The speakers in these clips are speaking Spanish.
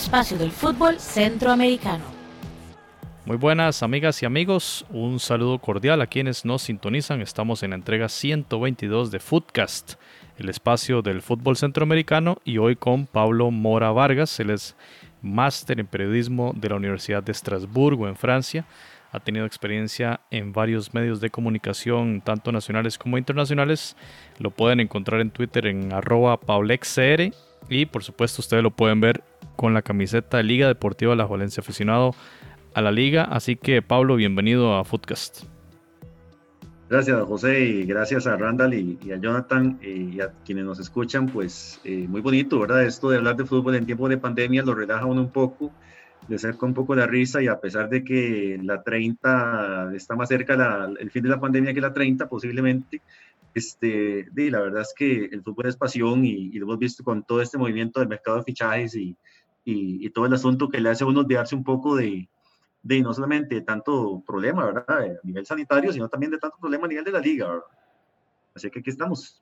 espacio del fútbol centroamericano. Muy buenas amigas y amigos, un saludo cordial a quienes nos sintonizan. Estamos en la entrega 122 de Footcast, el espacio del fútbol centroamericano, y hoy con Pablo Mora Vargas. Él es máster en periodismo de la Universidad de Estrasburgo en Francia ha tenido experiencia en varios medios de comunicación, tanto nacionales como internacionales. Lo pueden encontrar en Twitter en arroba paulexcr y por supuesto ustedes lo pueden ver con la camiseta de Liga Deportiva La Valencia aficionado a la liga. Así que Pablo, bienvenido a Footcast. Gracias José y gracias a Randall y, a Jonathan eh, y a quienes nos escuchan, pues eh, muy bonito, ¿verdad? Esto de hablar de fútbol en tiempo de pandemia lo relaja uno un poco ser con un poco de risa y a pesar de que la 30 está más cerca el fin de la pandemia que la 30 posiblemente, este, de, la verdad es que el fútbol es pasión y, lo hemos visto con todo este movimiento del mercado de fichajes y, y, todo el asunto que le hace a uno olvidarse un poco de, de no solamente de tanto problema, ¿verdad? A nivel sanitario, sino también de tanto problema a nivel de la liga, ¿verdad? Así que aquí estamos.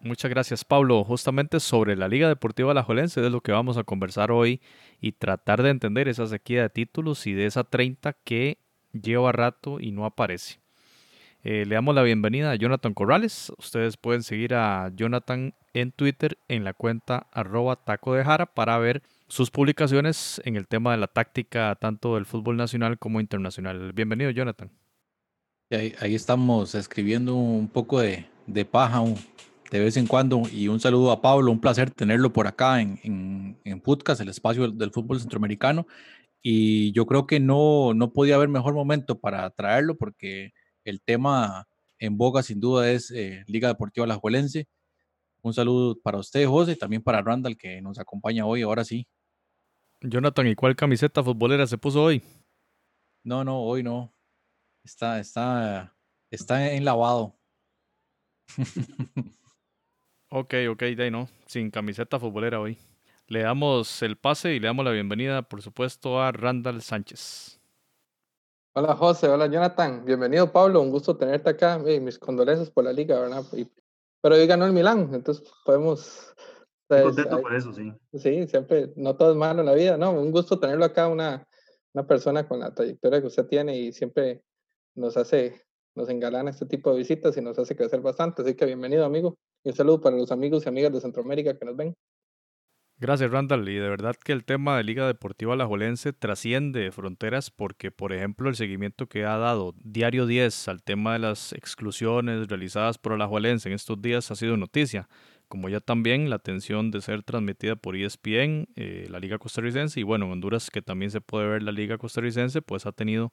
Muchas gracias, Pablo. Justamente sobre la Liga Deportiva Alajuelense es lo que vamos a conversar hoy y tratar de entender esa sequía de títulos y de esa 30 que lleva rato y no aparece. Eh, le damos la bienvenida a Jonathan Corrales. Ustedes pueden seguir a Jonathan en Twitter en la cuenta arroba taco de jara para ver sus publicaciones en el tema de la táctica tanto del fútbol nacional como internacional. Bienvenido, Jonathan. Ahí, estamos escribiendo un poco de, de paja, un, de vez en cuando. Y un saludo a Pablo, un placer tenerlo por acá en, en, en Podcast, el espacio del, fútbol centroamericano. Y yo creo que no, no podía haber mejor momento para traerlo porque el tema en boga sin duda es eh, Liga Deportiva Alajuelense. Un saludo para usted, José, y también para Randall que nos acompaña hoy, ahora sí. Jonathan, ¿y cuál camiseta futbolera se puso hoy? No, no, hoy no. Está, está, está en lavado. Ok, ok, de no, sin camiseta futbolera hoy. Le damos el pase y le damos la bienvenida, por supuesto, a Randall Sánchez. Hola José, hola Jonathan, bienvenido Pablo, un gusto tenerte acá. mis condolencias por la liga, ¿verdad? pero hoy ganó el Milán, entonces podemos... Estoy contento por eso, sí. Sí, siempre, no todo es malo en la vida, ¿no? Un gusto tenerlo acá, una, una persona con la trayectoria que usted tiene y siempre nos hace, nos engalana este tipo de visitas y nos hace crecer bastante. Así que bienvenido, amigo. Y un saludo para los amigos y amigas de Centroamérica que nos ven. Gracias, Randall. Y de verdad que el tema de Liga Deportiva Alajuelense trasciende fronteras porque, por ejemplo, el seguimiento que ha dado Diario 10 al tema de las exclusiones realizadas por Alajuelense en estos días ha sido noticia. Como ya también la atención de ser transmitida por ESPN, eh, la Liga Costarricense, y bueno, en Honduras que también se puede ver la Liga Costarricense, pues ha tenido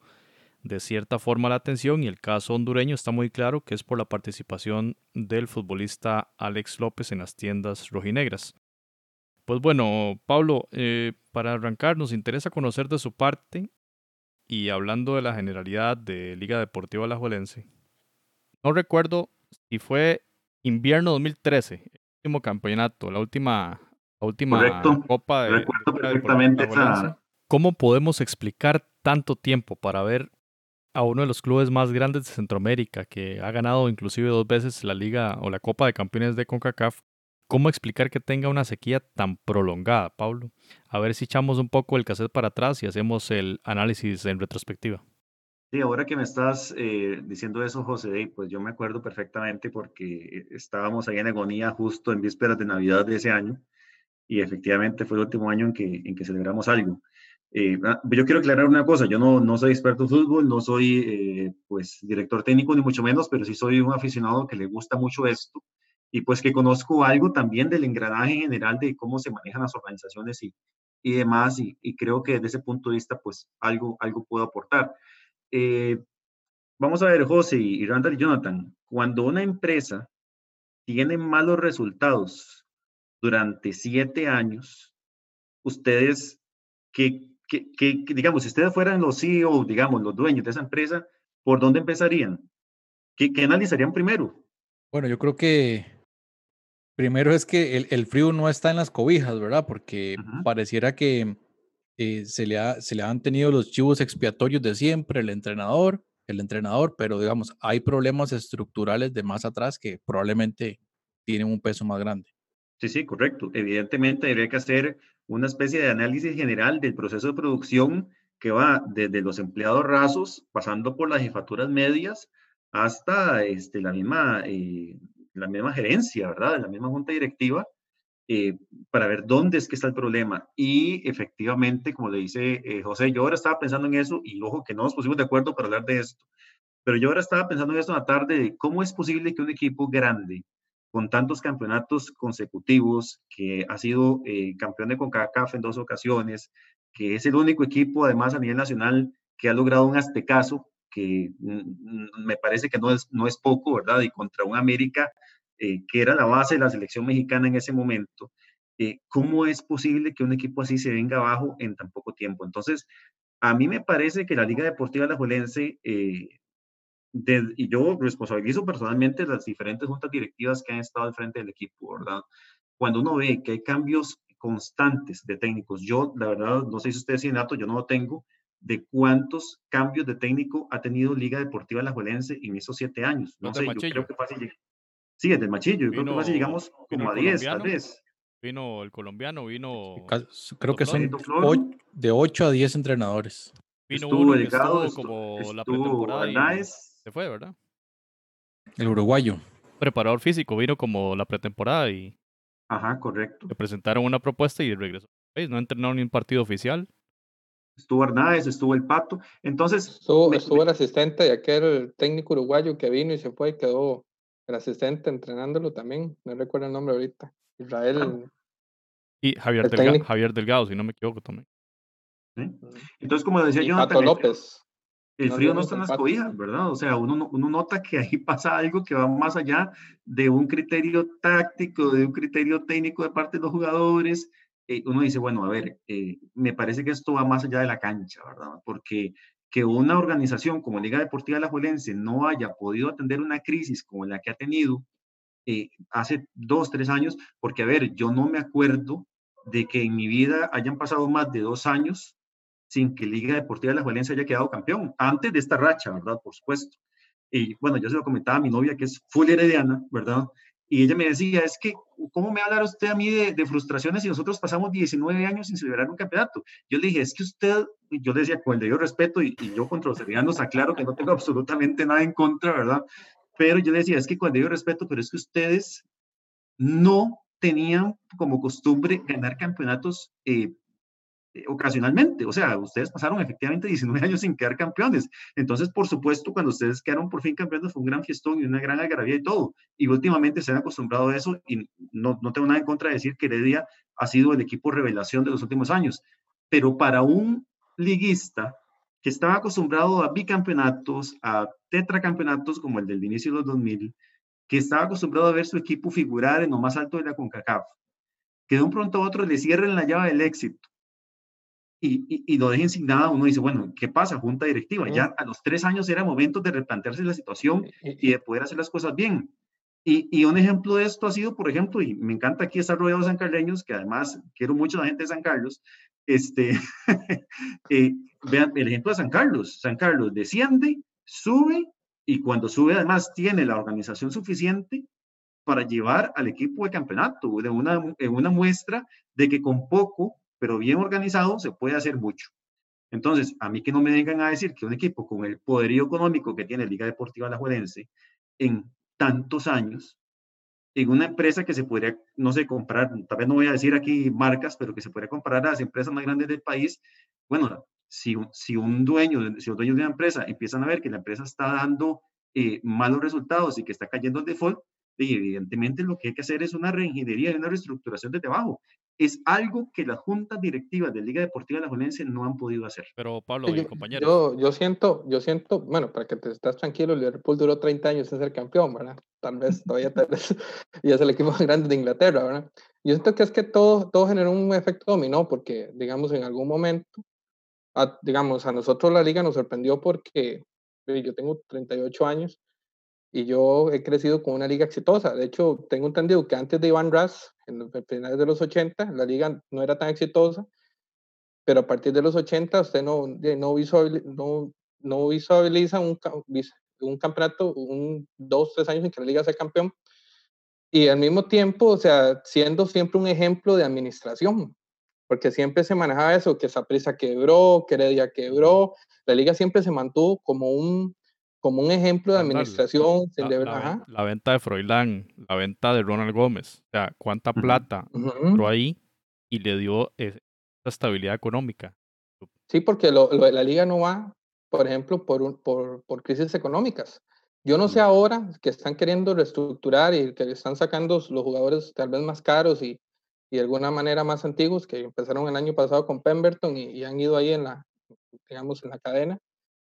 de cierta forma la atención y el caso hondureño está muy claro que es por la participación del futbolista Alex López en las tiendas rojinegras. Pues bueno, Pablo, eh, para arrancar nos interesa conocer de su parte y hablando de la generalidad de Liga Deportiva Alajuelense. No recuerdo si fue invierno 2013, el último campeonato, la última, la última Copa de, Liga ¿Cómo podemos explicar tanto tiempo para ver a uno de los clubes más grandes de Centroamérica, que ha ganado inclusive dos veces la Liga o la Copa de Campeones de CONCACAF, ¿cómo explicar que tenga una sequía tan prolongada, Pablo? A ver si echamos un poco el cassette para atrás y hacemos el análisis en retrospectiva. Sí, ahora que me estás eh, diciendo eso, José, pues yo me acuerdo perfectamente porque estábamos ahí en agonía justo en vísperas de Navidad de ese año y efectivamente fue el último año en que, en que celebramos algo. Eh, ah, yo quiero aclarar una cosa, yo no, no soy experto en fútbol, no soy eh, pues director técnico ni mucho menos, pero sí soy un aficionado que le gusta mucho esto y pues que conozco algo también del engranaje general de cómo se manejan las organizaciones y, y demás y, creo que desde ese punto de vista pues algo, algo puedo aportar. Eh, vamos a ver, José y Randall y Jonathan, cuando una empresa tiene malos resultados durante siete años, ustedes, ¿qué, que, digamos, si ustedes fueran los CEO, digamos, los dueños de esa empresa, ¿por dónde empezarían? ¿Qué, qué analizarían primero? Bueno, yo creo que primero es que el, el, frío no está en las cobijas, ¿verdad? Porque pareciera que eh, se, le ha, se le han tenido los chivos expiatorios de siempre, el entrenador, el entrenador, pero digamos, hay problemas estructurales de más atrás que probablemente tienen un peso más grande. Sí, sí, correcto. Evidentemente habría que hacer una especie de análisis general del proceso de producción que va desde los empleados rasos, pasando por las jefaturas medias, hasta este, la, misma, eh, la misma gerencia, ¿verdad? La misma junta directiva, eh, para ver dónde es que está el problema. Y efectivamente, como le dice eh, José, yo ahora estaba pensando en eso y ojo que no nos pusimos de acuerdo para hablar de esto, pero yo ahora estaba pensando en esto en tarde de cómo es posible que un equipo grande, con tantos campeonatos consecutivos, que ha sido eh, campeón de CONCACAF en dos ocasiones, que es el único equipo además a nivel nacional que ha logrado un aztecaso, que mm, me parece que no es, no es poco, ¿verdad? Y contra un América eh, que era la base de la selección mexicana en ese momento, eh, ¿cómo es posible que un equipo así se venga abajo en tan poco tiempo? Entonces, a mí me parece que la Liga Deportiva Alajuelense, eh, y yo responsabilizo personalmente las diferentes juntas directivas que han estado al frente del equipo, ¿verdad? Cuando uno ve que hay cambios constantes de técnicos, yo la verdad, no sé si ustedes tienen datos, yo no lo tengo, de cuántos cambios de técnico ha tenido Liga Deportiva Alajuelense en esos siete años. No, sé, yo creo que fácil Sí, es del Machillo. Yo creo que casi llegamos como a 10, tal vez. Vino el colombiano, vino. Creo que son de 8 a 10 entrenadores. Vino estuvo uno delegado, como la pretemporada. se fue, ¿verdad? El uruguayo. Preparador físico, vino como la pretemporada y. Ajá, correcto. Le presentaron una propuesta y regresó. No entrenó ni un partido oficial. Estuvo Arnáez, estuvo el Pato. Entonces. Estuvo, estuvo el asistente de aquel técnico uruguayo que vino y se fue y quedó el asistente entrenándolo también, no recuerdo el nombre ahorita. Israel. Y Javier, Delgado, Javier Delgado, si no me equivoco también. Entonces, como decía yo, López. El frío no está en las cobijas, ¿verdad? O sea, uno, uno nota que ahí pasa algo que va más allá de un criterio táctico, de un criterio técnico de parte de los jugadores. Eh, uno dice, bueno, a ver, eh, me parece que esto va más allá de la cancha, ¿verdad? Porque que una organización como Liga Deportiva La Juelense no haya podido atender una crisis como la que ha tenido eh, hace dos, tres años, porque a ver, yo no me acuerdo de que en mi vida hayan pasado más de dos años sin que Liga Deportiva La Juelense haya quedado campeón, antes de esta racha, ¿verdad? Por supuesto. Y bueno, yo se lo comentaba a mi novia, que es full herediana, ¿verdad? Y ella me decía, es que, ¿cómo me hablar usted a mí de, frustraciones si nosotros pasamos 19 años sin celebrar un campeonato? Yo le dije, es que usted, yo le decía, con el debido respeto, y, yo contra los heredianos aclaro que no tengo absolutamente nada en contra, ¿verdad? Pero yo le decía, es que con el debido respeto, pero es que ustedes no tenían como costumbre ganar campeonatos eh, ocasionalmente. O sea, ustedes pasaron efectivamente 19 años sin quedar campeones. Entonces, por supuesto, cuando ustedes quedaron por fin campeones fue un gran fiestón y una gran algarabía y todo. Y últimamente se han acostumbrado a eso y no, no tengo nada en contra de decir que Heredia ha sido el equipo revelación de los últimos años. Pero para un liguista que estaba acostumbrado a bicampeonatos, a tetracampeonatos como el del inicio de los 2000, que estaba acostumbrado a ver su equipo figurar en lo más alto de la CONCACAF, que de un pronto a otro le cierren la llave del éxito y, y, lo dejen sin nada, uno dice, bueno, ¿qué pasa? Junta directiva. Ya a los tres años era momento de replantearse la situación y de poder hacer las cosas bien. Y, y, un ejemplo de esto ha sido, por ejemplo, y me encanta aquí estar rodeado de sancarleños, que además quiero mucho a la gente de San Carlos, este, eh, vean el ejemplo de San Carlos. San Carlos desciende, sube y cuando sube además tiene la organización suficiente para llevar al equipo de campeonato, de una, una muestra de que con poco pero bien organizado se puede hacer mucho. Entonces, a mí que no me vengan a decir que un equipo con el poderío económico que tiene Liga Deportiva La Juelense en tantos años, en una empresa que se podría, no sé, comprar, tal vez no voy a decir aquí marcas, pero que se podría comparar a las empresas más grandes del país, bueno, si, si un dueño, si los dueños de una empresa empiezan a ver que la empresa está dando eh, malos resultados y que está cayendo el default, y evidentemente lo que hay que hacer es una reingeniería y una reestructuración desde abajo es algo que las juntas directivas de Liga Deportiva La Juelense no han podido hacer. Pero Pablo, y compañero. Yo, yo, siento, yo siento, bueno, para que te estás tranquilo, el Liverpool duró 30 años en ser campeón, ¿verdad? Tal vez todavía tal vez, y es el equipo más grande de Inglaterra, ¿verdad? Yo siento que es que todo, todo generó un efecto dominó, porque, digamos, en algún momento, digamos, a nosotros la liga nos sorprendió porque yo tengo 38 años y yo he crecido con una liga exitosa. De hecho, tengo entendido que antes de Iván Ras, en los finales de los 80, la liga no era tan exitosa, pero a partir de los 80 usted no, no, visualiza, no, no visualiza un, un campeonato, un, dos, tres años en que la liga sea campeón. Y al mismo tiempo, o sea, siendo siempre un ejemplo de administración. porque siempre se manejaba eso, que Saprissa quebró, que Heredia quebró, la liga siempre se mantuvo como un, como un ejemplo de administración. La, la, venta de Froilán, la venta de Ronald Gómez, o sea, cuánta plata entró ahí y le dio esa estabilidad económica. Sí, porque lo, la liga no va, por ejemplo, por, por, por crisis económicas. Yo no sé ahora que están queriendo reestructurar y que están sacando los jugadores tal vez más caros y, y de alguna manera más antiguos que empezaron el año pasado con Pemberton y, han ido ahí en la, digamos, en la cadena.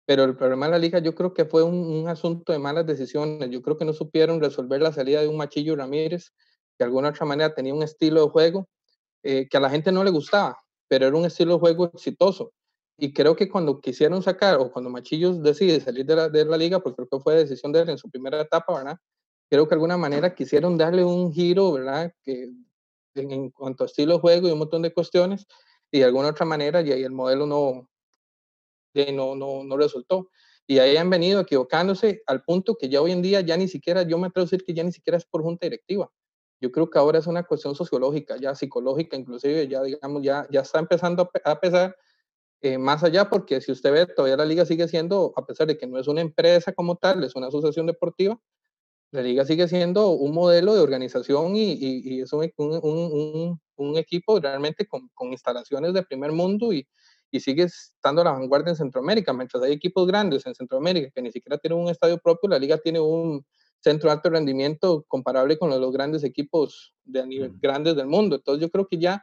Pero el problema de la liga yo creo que fue un, asunto de malas decisiones. Yo creo que no supieron resolver la salida de un Machillo Ramírez, que de alguna otra manera tenía un estilo de juego eh, que a la gente no le gustaba, pero era un estilo de juego exitoso. Y creo que cuando quisieron sacar, o cuando Machillos decide salir de la, de la liga, porque creo que fue decisión de él en su primera etapa, ¿verdad? Creo que de alguna manera quisieron darle un giro, ¿verdad? Que en, cuanto a estilo de juego y un montón de cuestiones, y de alguna otra manera, y ahí el modelo no, no, no, no resultó. Y ahí han venido equivocándose al punto que ya hoy en día ya ni siquiera, yo me atrevo a decir que ya ni siquiera es por junta directiva. Yo creo que ahora es una cuestión sociológica, ya psicológica, inclusive ya digamos, ya, ya está empezando a pesar eh, más allá, porque si usted ve, todavía la liga sigue siendo, a pesar de que no es una empresa como tal, es una asociación deportiva, la liga sigue siendo un modelo de organización y, y, es un, un, un, equipo realmente con, con, instalaciones de primer mundo y, y sigue estando a la vanguardia en Centroamérica, mientras hay equipos grandes en Centroamérica que ni siquiera tienen un estadio propio, la liga tiene un centro de alto rendimiento comparable con los, los grandes equipos de nivel grandes del mundo. Entonces yo creo que ya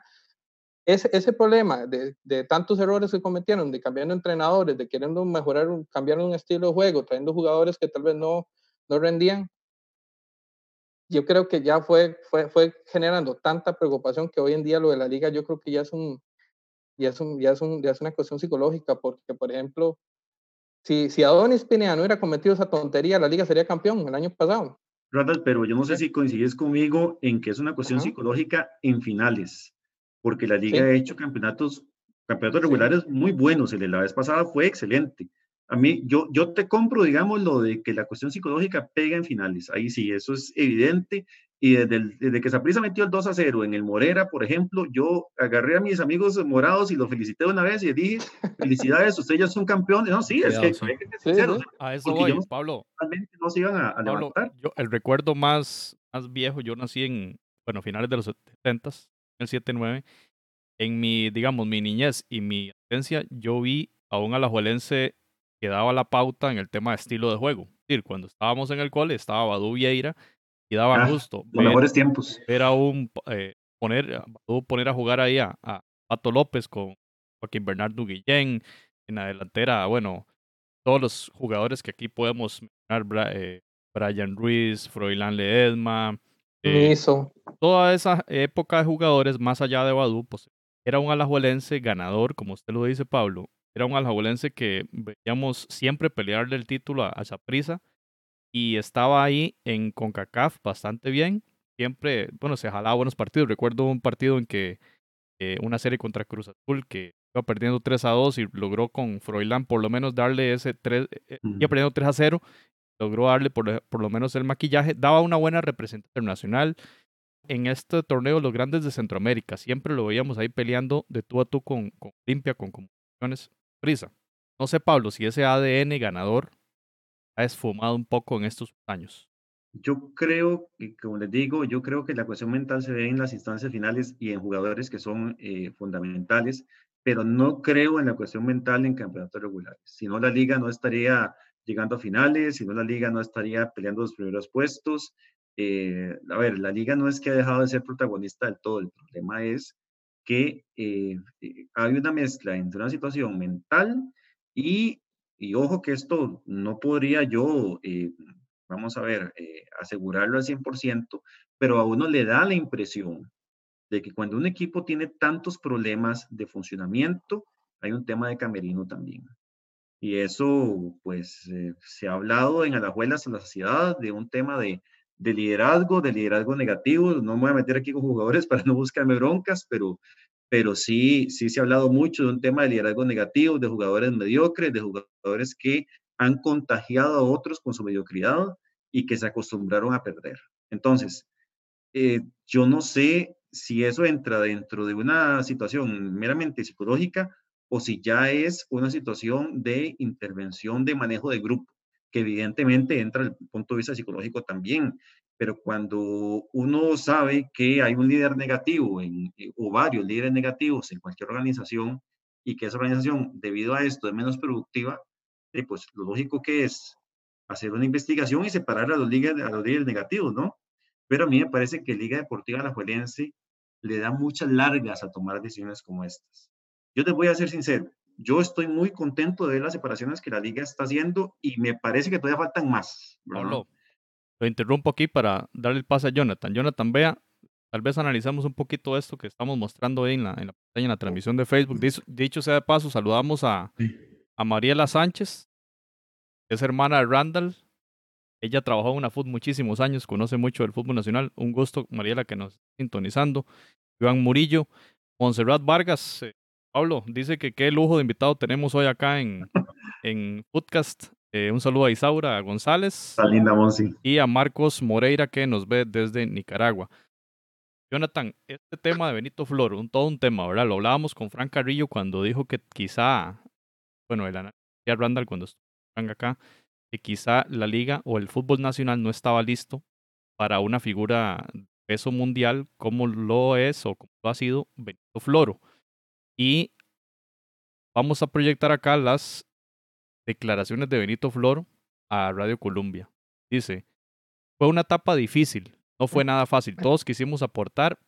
ese, ese problema de, de, tantos errores que cometieron, de cambiando entrenadores, de queriendo mejorar, cambiar un estilo de juego, trayendo jugadores que tal vez no, no rendían, yo creo que ya fue, fue, fue generando tanta preocupación que hoy en día lo de la liga yo creo que ya es un, ya es, un, ya es, un, ya es una cuestión psicológica, porque por ejemplo, si, si Adonis Pineda no hubiera cometido esa tontería, la liga sería campeón el año pasado. pero yo no sé si coincides conmigo en que es una cuestión psicológica en finales porque la liga ha hecho campeonatos, campeonatos regulares muy buenos. El de la vez pasada fue excelente. A mí, yo, yo te compro, digamos, lo de que la cuestión psicológica pega en finales. Ahí sí, eso es evidente. Y desde, el, desde que Saprissa metió el 2 a 0 en el Morera, por ejemplo, yo agarré a mis amigos morados y los felicité una vez y les dije, felicidades, ustedes ya son campeones. No, sí, es que, A eso voy, Pablo. Realmente no se iban a, levantar. Yo, el recuerdo más, más viejo, yo nací en, bueno, finales de los 70 el 7-9, en mi, digamos, mi niñez y mi adolescencia, yo vi a un alajuelense que daba la pauta en el tema de estilo de juego. Es decir, cuando estábamos en el cole, estaba Badu Vieira y daba ah, gusto. Los mejores tiempos. Era un, eh, poner, poner a jugar ahí a, Pato López con Joaquín Bernardo Guillén, en la delantera, bueno, todos los jugadores que aquí podemos mencionar, eh, Brian Ruiz, Froilán Ledesma, eh, toda esa época de jugadores, más allá de Badu, pues era un alajuelense ganador, como usted lo dice, Pablo. Era un alajuelense que veíamos siempre pelearle el título a, a y estaba ahí en CONCACAF bastante bien. Siempre, bueno, se jalaba buenos partidos. Recuerdo un partido en que eh, una serie contra Cruz Azul que iba perdiendo 3 a 2 y logró con Froilán por lo menos darle ese 3, eh, iba perdiendo 3 a 0 logró darle por, por, lo menos el maquillaje, daba una buena representación internacional. En este torneo, los grandes de Centroamérica, siempre lo veíamos ahí peleando de tú a tú con, con Olimpia, con comunicaciones prisa. No sé, Pablo, si ese ADN ganador ha esfumado un poco en estos años. Yo creo, como les digo, yo creo que la cuestión mental se ve en las instancias finales y en jugadores que son eh, fundamentales, pero no creo en la cuestión mental en campeonatos regulares. Si no, la liga no estaría llegando a finales, si no la liga no estaría peleando los primeros puestos. Eh, a ver, la liga no es que ha dejado de ser protagonista del todo, el problema es que eh, eh, hay una mezcla entre una situación mental y, y ojo que esto no podría yo, vamos a ver, asegurarlo al 100%, pero a uno le da la impresión de que cuando un equipo tiene tantos problemas de funcionamiento, hay un tema de camerino también. Y eso, pues, eh, se ha hablado en Alajuelas en la sociedad de un tema de, de, liderazgo, de liderazgo negativo. No me voy a meter aquí con jugadores para no buscarme broncas, pero, pero sí, sí se ha hablado mucho de un tema de liderazgo negativo, de jugadores mediocres, de jugadores que han contagiado a otros con su mediocridad y que se acostumbraron a perder. Entonces, eh, yo no sé si eso entra dentro de una situación meramente psicológica o si ya es una situación de intervención de manejo de grupo, que evidentemente entra el punto de vista psicológico también, pero cuando uno sabe que hay un líder negativo en, eh, o varios líderes negativos en cualquier organización y que esa organización debido a esto es menos productiva, eh, pues lo lógico que es hacer una investigación y separar a los, líderes, negativos, ¿no? Pero a mí me parece que Liga Deportiva Alajuelense le da muchas largas a tomar decisiones como estas. Yo te voy a ser sincero, yo estoy muy contento de las separaciones que la liga está haciendo y me parece que todavía faltan más. Pablo, lo interrumpo aquí para darle el pase a Jonathan. Jonathan, vea, tal vez analizamos un poquito esto que estamos mostrando ahí en la, en la pantalla, en la transmisión de Facebook. Dicho, sea de paso, saludamos a, a Mariela Sánchez, que es hermana de Randall. Ella trabajó en una fútbol muchísimos años, conoce mucho del fútbol nacional. Un gusto, Mariela, que nos está sintonizando. Iván Murillo, Monserrat Vargas, eh, Pablo, dice que qué lujo de invitado tenemos hoy acá en, en Podcast. Eh, un saludo a Isaura González. linda, Monsi. Y a Marcos Moreira, que nos ve desde Nicaragua. Jonathan, este tema de Benito Floro, un, todo un tema, ¿verdad? Lo hablábamos con Frank Carrillo cuando dijo que quizá, bueno, el análisis Randall cuando estuvo acá, que quizá la liga o el fútbol nacional no estaba listo para una figura de peso mundial como lo es o como lo ha sido Benito Floro. Y vamos a proyectar acá las declaraciones de Benito Floro a Radio Colombia. Dice, fue una etapa difícil, no fue nada fácil, todos quisimos aportar,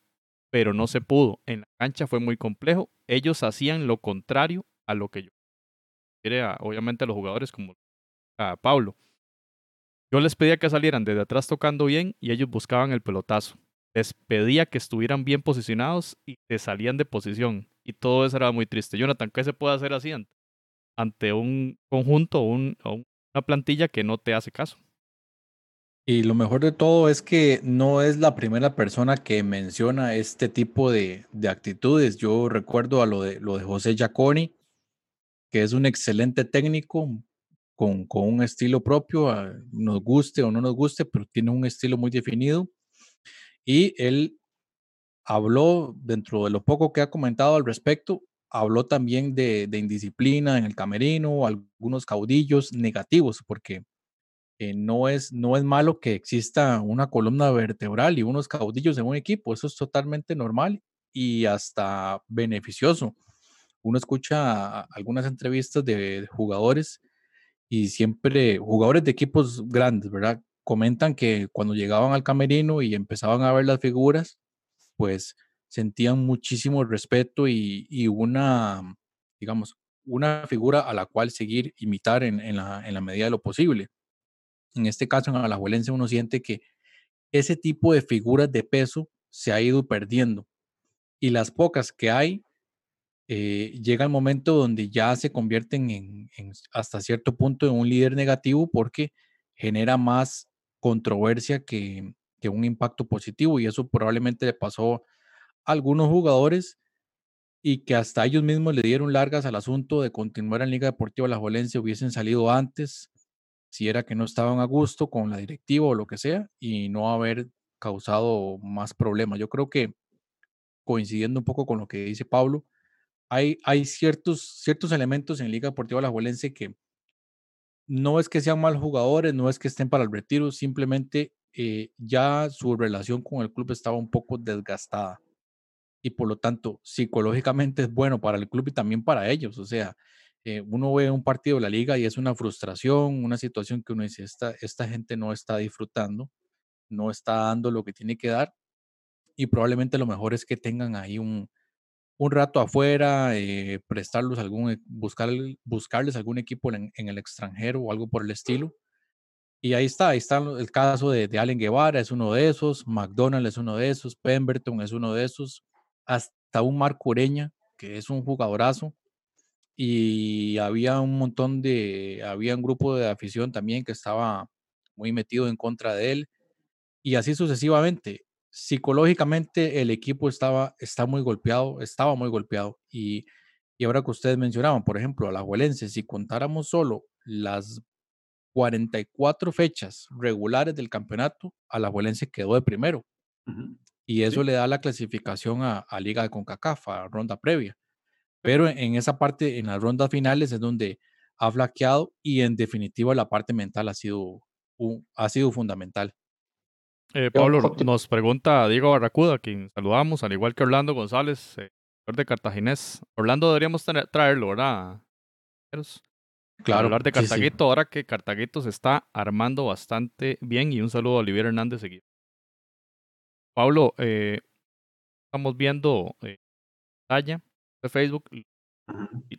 pero no se pudo. En la cancha fue muy complejo, ellos hacían lo contrario a lo que yo. Quiere obviamente a los jugadores como a Pablo. Yo les pedía que salieran desde atrás tocando bien y ellos buscaban el pelotazo. Les pedía que estuvieran bien posicionados y se salían de posición y todo eso era muy triste. Jonathan, ¿qué se puede hacer así ante, un conjunto o, una plantilla que no te hace caso? Y lo mejor de todo es que no es la primera persona que menciona este tipo de, actitudes. Yo recuerdo a lo de, José Giaconi, que es un excelente técnico con, con un estilo propio, nos guste o no nos guste, pero tiene un estilo muy definido. Y él habló, dentro de lo poco que ha comentado al respecto, habló también de, indisciplina en el camerino, algunos caudillos negativos, porque eh, no, es, no es malo que exista una columna vertebral y unos caudillos en un equipo, eso es totalmente normal y hasta beneficioso. Uno escucha algunas entrevistas de jugadores y siempre jugadores de equipos grandes, ¿verdad? Comentan que cuando llegaban al camerino y empezaban a ver las figuras, pues sentían muchísimo respeto y, una, digamos, una figura a la cual seguir, imitar en, la, en medida de lo posible. En este caso, en Alajuelense, uno siente que ese tipo de figuras de peso se ha ido perdiendo. Y las pocas que hay, eh, llega el momento donde ya se convierten en, hasta cierto punto en un líder negativo porque genera más controversia que, un impacto positivo y eso probablemente le pasó algunos jugadores y que hasta ellos mismos le dieron largas al asunto de continuar en Liga Deportiva La Jolense, hubiesen salido antes, si era que no estaban a gusto con la directiva o lo que sea, y no haber causado más problemas. Yo creo que, coincidiendo un poco con lo que dice Pablo, hay, hay ciertos, ciertos elementos en Liga Deportiva La Jolense que no es que sean mal jugadores, no es que estén para el retiro, simplemente eh, ya su relación con el club estaba un poco desgastada y por lo tanto psicológicamente es bueno para el club y también para ellos. O sea, eh, uno ve un partido de la liga y es una frustración, una situación que uno dice, esta, esta gente no está disfrutando, no está dando lo que tiene que dar y probablemente lo mejor es que tengan ahí un, un rato afuera, eh, prestarlos algún, buscar, buscarles algún equipo en, en, el extranjero o algo por el estilo y ahí está, ahí está el caso de, de Allen Guevara, es uno de esos, McDonald es uno de esos, Pemberton es uno de esos, hasta un Marco Ureña, que es un jugadorazo, y había un montón de, había un grupo de afición también que estaba muy metido en contra de él, y así sucesivamente. Psicológicamente el equipo estaba, está muy golpeado, estaba muy golpeado, y, y ahora que ustedes mencionaban, por ejemplo, a la Juelense, si contáramos solo las 44 fechas regulares del campeonato, Alajuelense quedó de primero. Y eso le da la clasificación a, a Liga de CONCACAF, a ronda previa. Pero en esa parte, en las rondas finales, es donde ha flaqueado y en definitiva la parte mental ha sido, ha sido fundamental. Eh, Pablo, nos pregunta Diego Barracuda, quien saludamos, al igual que Orlando González, eh, de Cartaginés. Orlando deberíamos traerlo, ¿verdad? Claro. hablar de Cartaguito, ahora que Cartaguito se está armando bastante bien. Y un saludo a Olivier Hernández seguido. Pablo, eh, estamos viendo eh, de Facebook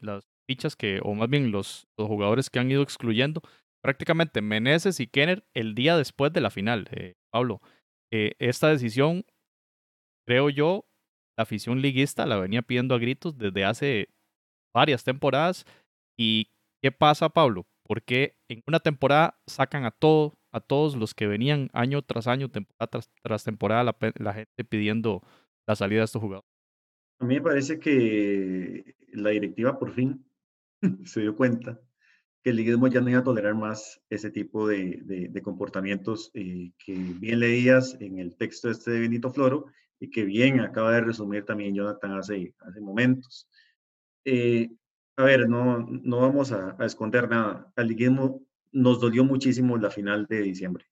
las fichas que, o más bien los, los, jugadores que han ido excluyendo. Prácticamente Meneses y Kenner el día después de la final. Eh, Pablo, eh, esta decisión, creo yo, la afición liguista la venía pidiendo a gritos desde hace varias temporadas. ¿Y qué pasa, Pablo? Porque en una temporada sacan a todo, a todos los que venían año tras año, temporada tras, temporada, la, gente pidiendo la salida de estos jugadores. A mí me parece que la directiva por fin se dio cuenta que el liguismo ya no iba a tolerar más ese tipo de, de, comportamientos eh, que bien leías en el texto este de Benito Floro y que bien acaba de resumir también Jonathan hace, hace momentos. Eh, a ver, no, no vamos a, a, esconder nada. Al liguismo nos dolió muchísimo la final de diciembre.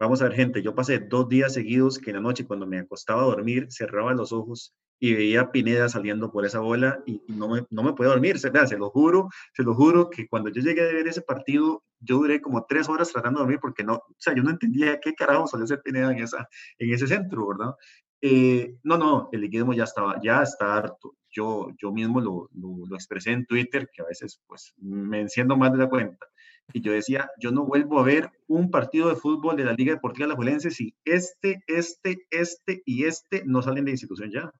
Vamos a ver, gente, yo pasé dos días seguidos que en la noche cuando me acostaba a dormir cerraba los ojos y veía Pineda saliendo por esa bola y, no, me, no me podía dormir. Se, lo juro, se lo juro que cuando yo llegué a ver ese partido, yo duré como tres horas tratando de dormir porque no, o sea, yo no entendía qué carajo solía ser Pineda en, esa, en ese centro, ¿verdad? Eh, no, no, el liquidismo ya estaba, ya está harto. Yo, yo mismo lo, lo, lo, expresé en Twitter, que a veces pues me enciendo más de la cuenta. Y yo decía, yo no vuelvo a ver un partido de fútbol de la Liga Deportiva Alajuelense si este, este, este y este no salen de institución ya.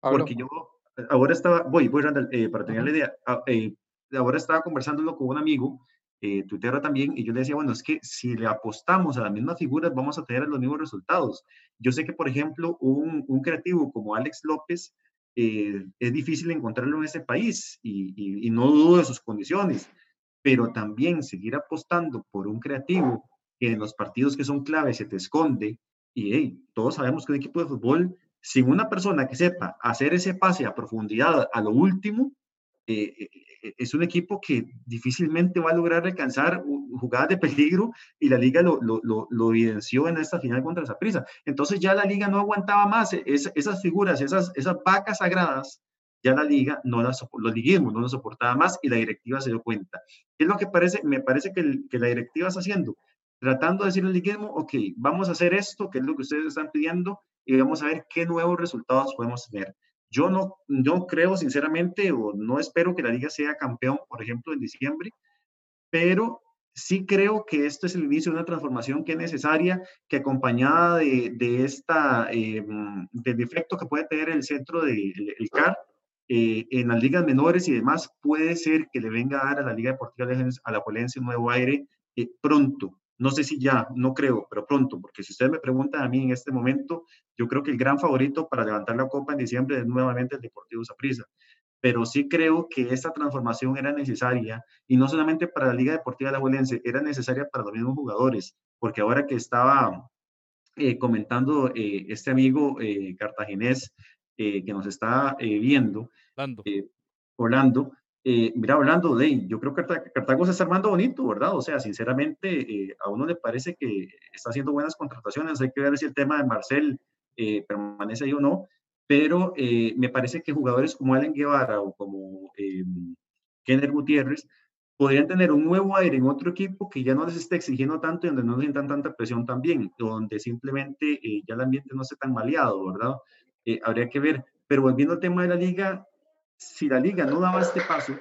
Porque yo ahora estaba, voy, voy, Randall, eh, para tener la idea, ah, eh, ahora estaba conversándolo con un amigo, eh, tuitero también, y yo le decía, bueno, es que si le apostamos a las mismas figuras, vamos a tener los mismos resultados. Yo sé que, por ejemplo, un, un creativo como Alex López, eh, es difícil encontrarlo en ese país y, y, y, no dudo de sus condiciones, pero también seguir apostando por un creativo que en los partidos que son claves se te esconde y todos sabemos que un equipo de fútbol sin una persona que sepa hacer ese pase a profundidad a lo último, eh, eh, eh, es un equipo que difícilmente va a lograr alcanzar jugadas de peligro y la liga lo, lo, evidenció en esta final contra Zaprisa. Entonces ya la liga no aguantaba más esas figuras, esas, esas vacas sagradas, ya la liga no las, los liguismos no lo soportaba más y la directiva se dio cuenta. ¿Qué es lo que parece? Me parece que, que la directiva está haciendo? Tratando de decirle al liguismo, ok, vamos a hacer esto, que es lo que ustedes están pidiendo, y vamos a ver qué nuevos resultados podemos tener. Yo no, no creo sinceramente o no espero que la liga sea campeón, por ejemplo, en diciembre, pero sí creo que esto es el inicio de una transformación que es necesaria, que acompañada de, de esta, eh, del que puede tener el centro del de, el CAR eh, en las ligas menores y demás, puede ser que le venga a dar a la Liga Deportiva a la Polencia un nuevo aire eh, pronto. No sé si ya, no creo, pero pronto, porque si ustedes me preguntan a mí en este momento, yo creo que el gran favorito para levantar la copa en diciembre es nuevamente el Deportivo Saprissa. Pero sí creo que esta transformación era necesaria y no solamente para la Liga Deportiva de la Huelense, era necesaria para los mismos jugadores, porque ahora que estaba eh, comentando eh, este amigo eh, cartaginés eh, que nos está viendo, Orlando, Orlando eh, mira, hablando de, yo creo que Cartago se está armando bonito, ¿verdad? O sea, sinceramente, eh, a uno le parece que está haciendo buenas contrataciones. Hay que ver si el tema de Marcel eh, permanece ahí o no. Pero eh, me parece que jugadores como Allen Guevara o como Kenner Gutiérrez podrían tener un nuevo aire en otro equipo que ya no les esté exigiendo tanto y donde no sientan tanta presión también, donde simplemente ya el ambiente no esté tan maleado, ¿verdad? habría que ver. Pero volviendo al tema de la liga, si la liga no daba este paso,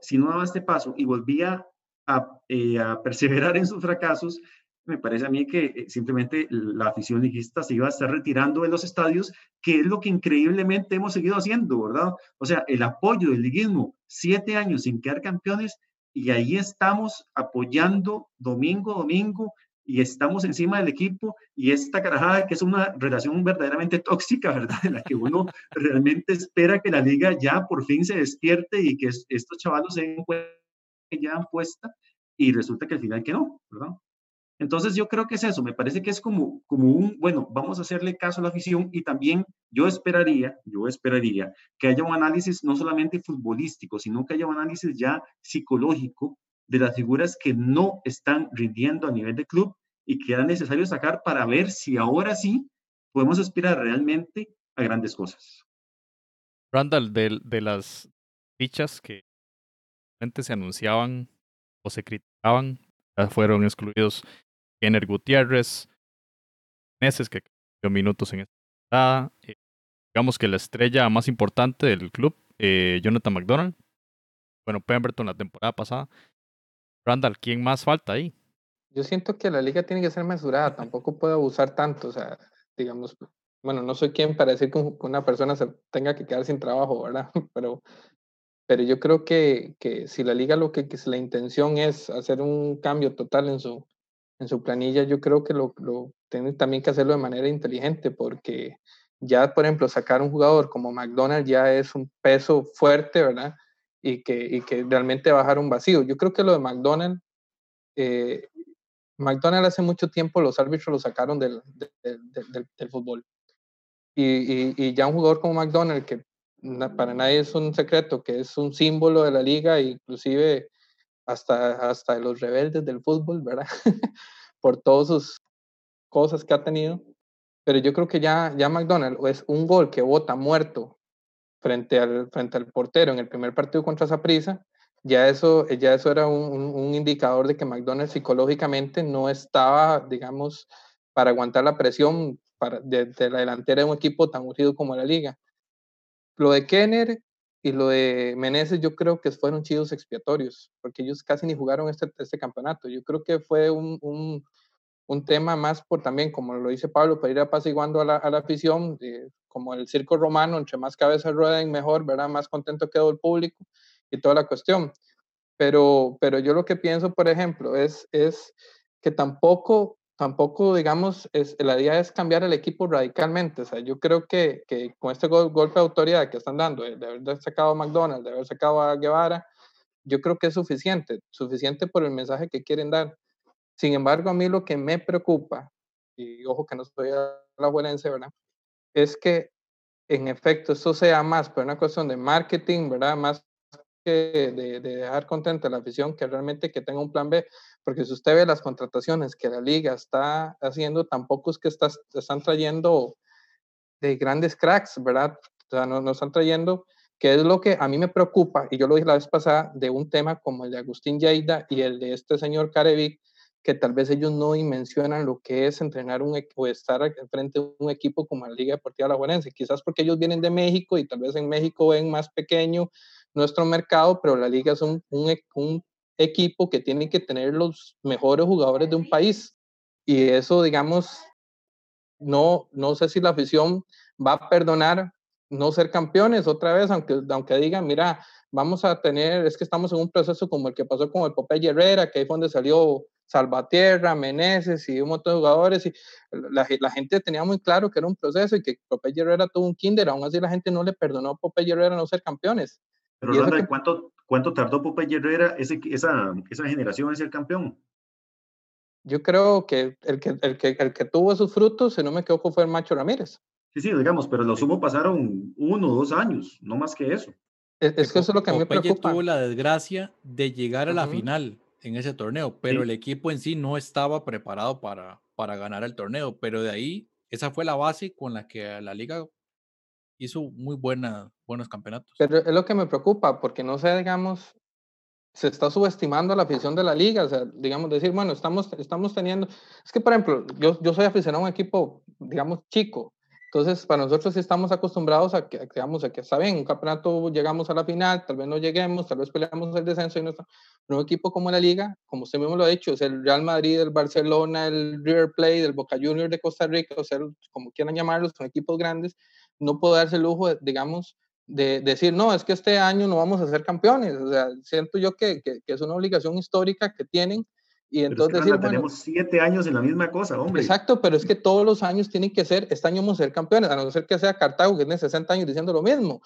si no daba este paso y volvía a, eh, perseverar en sus fracasos, me parece a mí que eh, simplemente la afición liguista se iba a estar retirando de los estadios, que es lo que increíblemente hemos seguido haciendo, ¿verdad? O sea, el apoyo del liguismo, siete años sin quedar campeones, y ahí estamos apoyando domingo, domingo, y estamos encima del equipo y esta carajada que es una relación verdaderamente tóxica, ¿verdad? En la que uno realmente espera que la liga ya por fin se despierte y que estos chavalos se den cuenta que ya puesta y resulta que al final que no, ¿verdad? Entonces yo creo que es eso, me parece que es como, como un, bueno, vamos a hacerle caso a la afición y también yo esperaría, yo esperaría que haya un análisis no solamente futbolístico, sino que haya un análisis ya psicológico de las figuras que no están rindiendo a nivel de club y que era necesario sacar para ver si ahora sí podemos aspirar realmente a grandes cosas. Randall, de, de las fichas que antes se anunciaban o se criticaban, ya fueron excluidos Kenner Gutiérrez, meses que dio minutos en esta temporada. Eh, digamos que la estrella más importante del club, eh, Jonathan McDonald. Bueno, Pemberton la temporada pasada. Randall, ¿quién más falta ahí? Yo siento que la liga tiene que ser mesurada, tampoco puede abusar tanto, o sea, digamos, bueno, no soy quien para decir que una persona se tenga que quedar sin trabajo, ¿verdad? Pero, pero yo creo que, que si la liga lo que, que la intención es hacer un cambio total en su, en su planilla, yo creo que lo, lo también que hacerlo de manera inteligente, porque ya, por ejemplo, sacar un jugador como McDonald's ya es un peso fuerte, ¿verdad? Y que, y que realmente bajar un vacío. Yo creo que lo de McDonald's, eh, McDonald's hace mucho tiempo los árbitros lo sacaron del, del, del, fútbol. Y, y, y, ya un jugador como McDonald's, que para nadie es un secreto, que es un símbolo de la liga, inclusive hasta, hasta los rebeldes del fútbol, ¿verdad? Por todas sus cosas que ha tenido. Pero yo creo que ya, ya McDonald's es un gol que vota muerto frente al, frente al portero en el primer partido contra Zaprisa, ya eso, ya eso era un, un, indicador de que McDonald's psicológicamente no estaba, digamos, para aguantar la presión para, de, de, la delantera de un equipo tan urgido como la liga. Lo de Kenner y lo de Meneses yo creo que fueron chidos expiatorios, porque ellos casi ni jugaron este, este campeonato. Yo creo que fue un, un, un, tema más por también, como lo dice Pablo, para ir apaciguando a la, a la afición, eh, como el circo romano, entre más cabezas rueden mejor, ¿verdad? Más contento quedó el público y toda la cuestión. Pero, pero yo lo que pienso, por ejemplo, es, es que tampoco tampoco, digamos, es, la idea es cambiar el equipo radicalmente. O sea, yo creo que, que con este golpe de autoridad que están dando, de haber sacado a McDonald's, de haber sacado a Guevara, yo creo que es suficiente, suficiente por el mensaje que quieren dar. Sin embargo, a mí lo que me preocupa, y ojo que no estoy a la buenense, ¿verdad? Es que en efecto esto sea más por una cuestión de marketing, ¿verdad? Más que de, de dejar contenta a la afición que realmente que tenga un plan B, porque si usted ve las contrataciones que la liga está haciendo, tampoco es que está, están trayendo de grandes cracks, ¿verdad? O sea, no, no están trayendo, que es lo que a mí me preocupa, y yo lo dije la vez pasada, de un tema como el de Agustín Lleida y el de este señor Carevic, que tal vez ellos no dimensionan lo que es entrenar un, o estar frente a un equipo como la Liga Deportiva Alajuelense. Quizás porque ellos vienen de México y tal vez en México ven más pequeño nuestro mercado, pero la liga es un, un, un equipo que tiene que tener los mejores jugadores de un país. Y eso, digamos, no, no sé si la afición va a perdonar no ser campeones otra vez, aunque, aunque digan, mira, vamos a tener, es que estamos en un proceso como el que pasó con el Popeye Herrera, que ahí fue donde salió Salvatierra, Meneses y un montón de jugadores, y la, la, gente tenía muy claro que era un proceso y que Popeye Herrera tuvo un kinder, aún así la gente no le perdonó a Popeye Herrera no ser campeones. Pero que... ¿cuánto, ¿cuánto tardó Popeye Herrera ese, esa, esa generación en ser campeón? Yo creo que el que, el que el que tuvo esos frutos, si no me equivoco, fue el Macho Ramírez. Sí, sí, digamos, pero los sumo pasaron uno o dos años, no más que eso. Es, es que eso es lo que a mí me preocupa. tuvo la desgracia de llegar a la uh -huh. final en ese torneo, pero sí. el equipo en sí no estaba preparado para, para ganar el torneo, pero de ahí, esa fue la base con la que la liga hizo muy buena, buenos campeonatos. Pero es lo que me preocupa, porque no sé, digamos, se está subestimando a la afición de la liga, o sea, digamos, decir, bueno, estamos, estamos teniendo, es que, por ejemplo, yo, yo soy aficionado a un equipo, digamos, chico, entonces, para nosotros estamos acostumbrados a que, digamos, a que está bien, un campeonato llegamos a la final, tal vez no lleguemos, tal vez peleamos el descenso y no está. un equipo como la Liga, como usted mismo lo ha dicho, es el Real Madrid, el Barcelona, el River Plate, el Boca Juniors de Costa Rica, o sea, como quieran llamarlos, son equipos grandes, no puedo darse el lujo, de, digamos, de, decir, no, es que este año no vamos a ser campeones. O sea, siento yo que, que, que es una obligación histórica que tienen. Y entonces es que, decir, tenemos siete años en la misma cosa, hombre. Exacto, pero es que todos los años tienen que ser, este año vamos a ser campeones, a no ser que sea Cartago, que tiene 60 años diciendo lo mismo.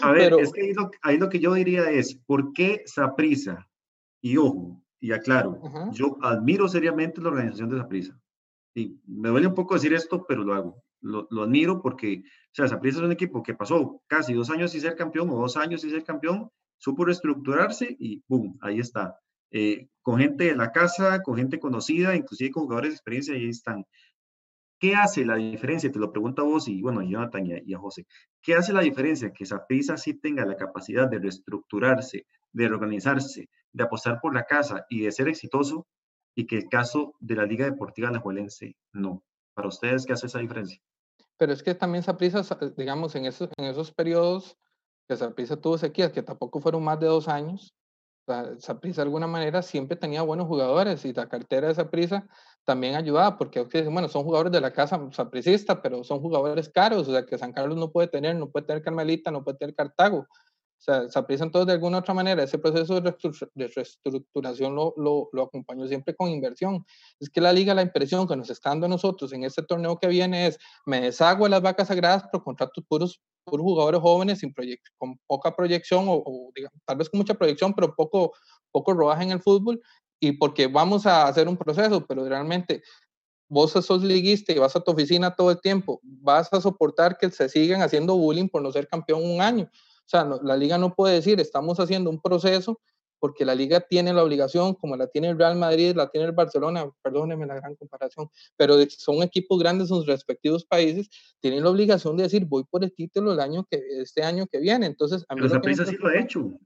A, a ver, pero, es que ahí lo, ahí lo, que yo diría es, ¿por qué Saprisa? Y ojo, y aclaro, yo admiro seriamente la organización de Saprissa. Y me duele un poco decir esto, pero lo hago. Lo, lo admiro porque, o sea, Saprissa es un equipo que pasó casi dos años sin ser campeón o dos años sin ser campeón, supo reestructurarse y ¡boom! Ahí está. Eh, con gente de la casa, con gente conocida, inclusive con jugadores de experiencia, ahí están. ¿Qué hace la diferencia? Te lo pregunto a vos y, bueno, a Jonathan y a, José. ¿Qué hace la diferencia? Que Saprissa sí tenga la capacidad de reestructurarse, de reorganizarse, de apostar por la casa y de ser exitoso, y que el caso de la Liga Deportiva Alajuelense no. Para ustedes, ¿qué hace esa diferencia? Pero es que también Saprissa, digamos, en esos, en esos periodos que Saprissa tuvo sequías, que tampoco fueron más de dos años, Saprissa de alguna manera siempre tenía buenos jugadores y la cartera de Saprissa también ayudaba, porque bueno, son jugadores de la casa sapricista, pero son jugadores caros, o sea, que San Carlos no puede tener, no puede tener Carmelita, no puede tener Cartago. O sea, Saprissa entonces de alguna otra manera ese proceso de reestructuración lo, lo, lo, acompañó siempre con inversión. Es que la liga, la impresión que nos está dando a nosotros en este torneo que viene es, me deshago de las vacas sagradas por contratos puros, puros jugadores jóvenes sin con poca proyección o, digamos, tal vez con mucha proyección, pero poco, poco rodaje en el fútbol y porque vamos a hacer un proceso, pero realmente vos sos liguista y vas a tu oficina todo el tiempo, vas a soportar que se sigan haciendo bullying por no ser campeón un año. O sea, la liga no puede decir, estamos haciendo un proceso porque la liga tiene la obligación, como la tiene el Real Madrid, la tiene el Barcelona, perdónenme la gran comparación, pero son equipos grandes en sus respectivos países, tienen la obligación de decir, voy por el título el año que, este año que viene. Entonces, a mí pero sí lo ha hecho. O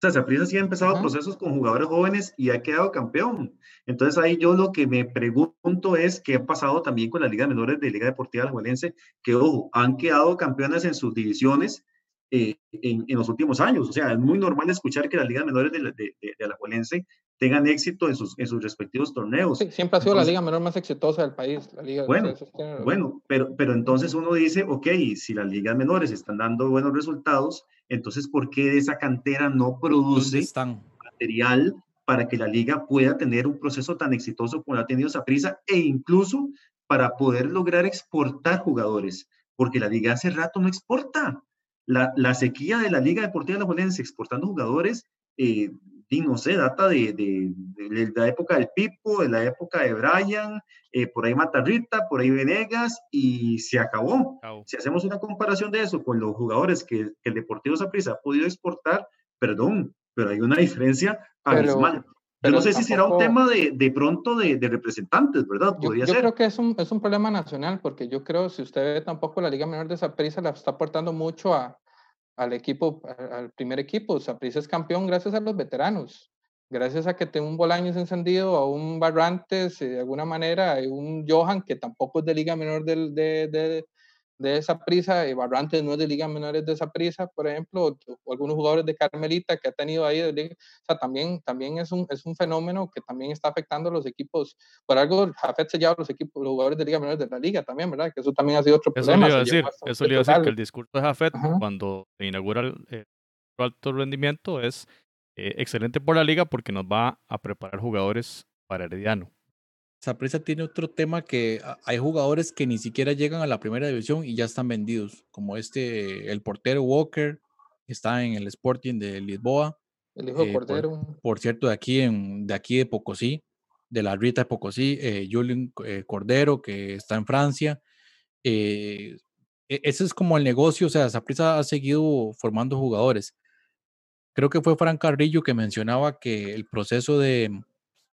sea, Saprissa sí ha empezado procesos con jugadores jóvenes y ha quedado campeón. Entonces ahí yo lo que me pregunto es qué ha pasado también con la Liga de Menores de Liga Deportiva Alajuelense, que ojo, han quedado campeones en sus divisiones, eh, en, en, los últimos años. O sea, es muy normal escuchar que las ligas menores de, de, de, de Alajuelense tengan éxito en sus, en sus respectivos torneos. Sí, siempre ha sido la liga menor más exitosa del país. La liga bueno, bueno pero, pero entonces uno dice, ok, si las ligas menores están dando buenos resultados, entonces ¿por qué esa cantera no produce material para que la liga pueda tener un proceso tan exitoso como ha tenido Saprissa e incluso para poder lograr exportar jugadores? Porque la liga hace rato no exporta la, la, sequía de la Liga Deportiva de la exportando jugadores, eh, y no sé, data de, de, de, la época del Pipo, de la época de Brian, eh, por ahí Matarrita, por ahí Venegas, y se acabó. Si hacemos una comparación de eso con los jugadores que, que el Deportivo Saprissa ha podido exportar, perdón, pero hay una diferencia abismal. Yo no sé si será un tema de, de pronto de, de, representantes, ¿verdad? Podría yo, yo creo que es un, es un problema nacional, porque yo creo, si usted ve tampoco la Liga Menor de Saprissa la está aportando mucho a, al equipo, al primer equipo. Saprissa es campeón gracias a los veteranos, gracias a que tenga un Bolaños encendido, a un Barrantes, eh, de alguna manera, a un Johan, que tampoco es de Liga Menor de, de esa prisa, y Barrantes no es de ligas menores de esa prisa, por ejemplo, o, algunos jugadores de Carmelita que ha tenido ahí, de liga, o sea, también, también es, un, es un fenómeno que también está afectando a los equipos, por algo Jafet se lleva los equipos, los jugadores de ligas menores de la liga también, ¿verdad? Que eso también ha sido otro eso problema. Le iba a decir, eso le iba a decir, que el discurso de Jafet cuando se inaugura el, el, alto rendimiento es eh, excelente por la liga porque nos va a preparar jugadores para Herediano. Saprissa tiene otro tema que hay jugadores que ni siquiera llegan a la primera división y ya están vendidos, como este, el portero Walker, que está en el Sporting de Lisboa. El hijo eh, Cordero. Por, cierto, de aquí, en, de aquí de Pocosí, de la Rita de Pocosí, eh, Julian eh, Cordero, que está en Francia. Eh, e, ese es como el negocio, o sea, Saprissa ha seguido formando jugadores. Creo que fue Fran Carrillo que mencionaba que el proceso de,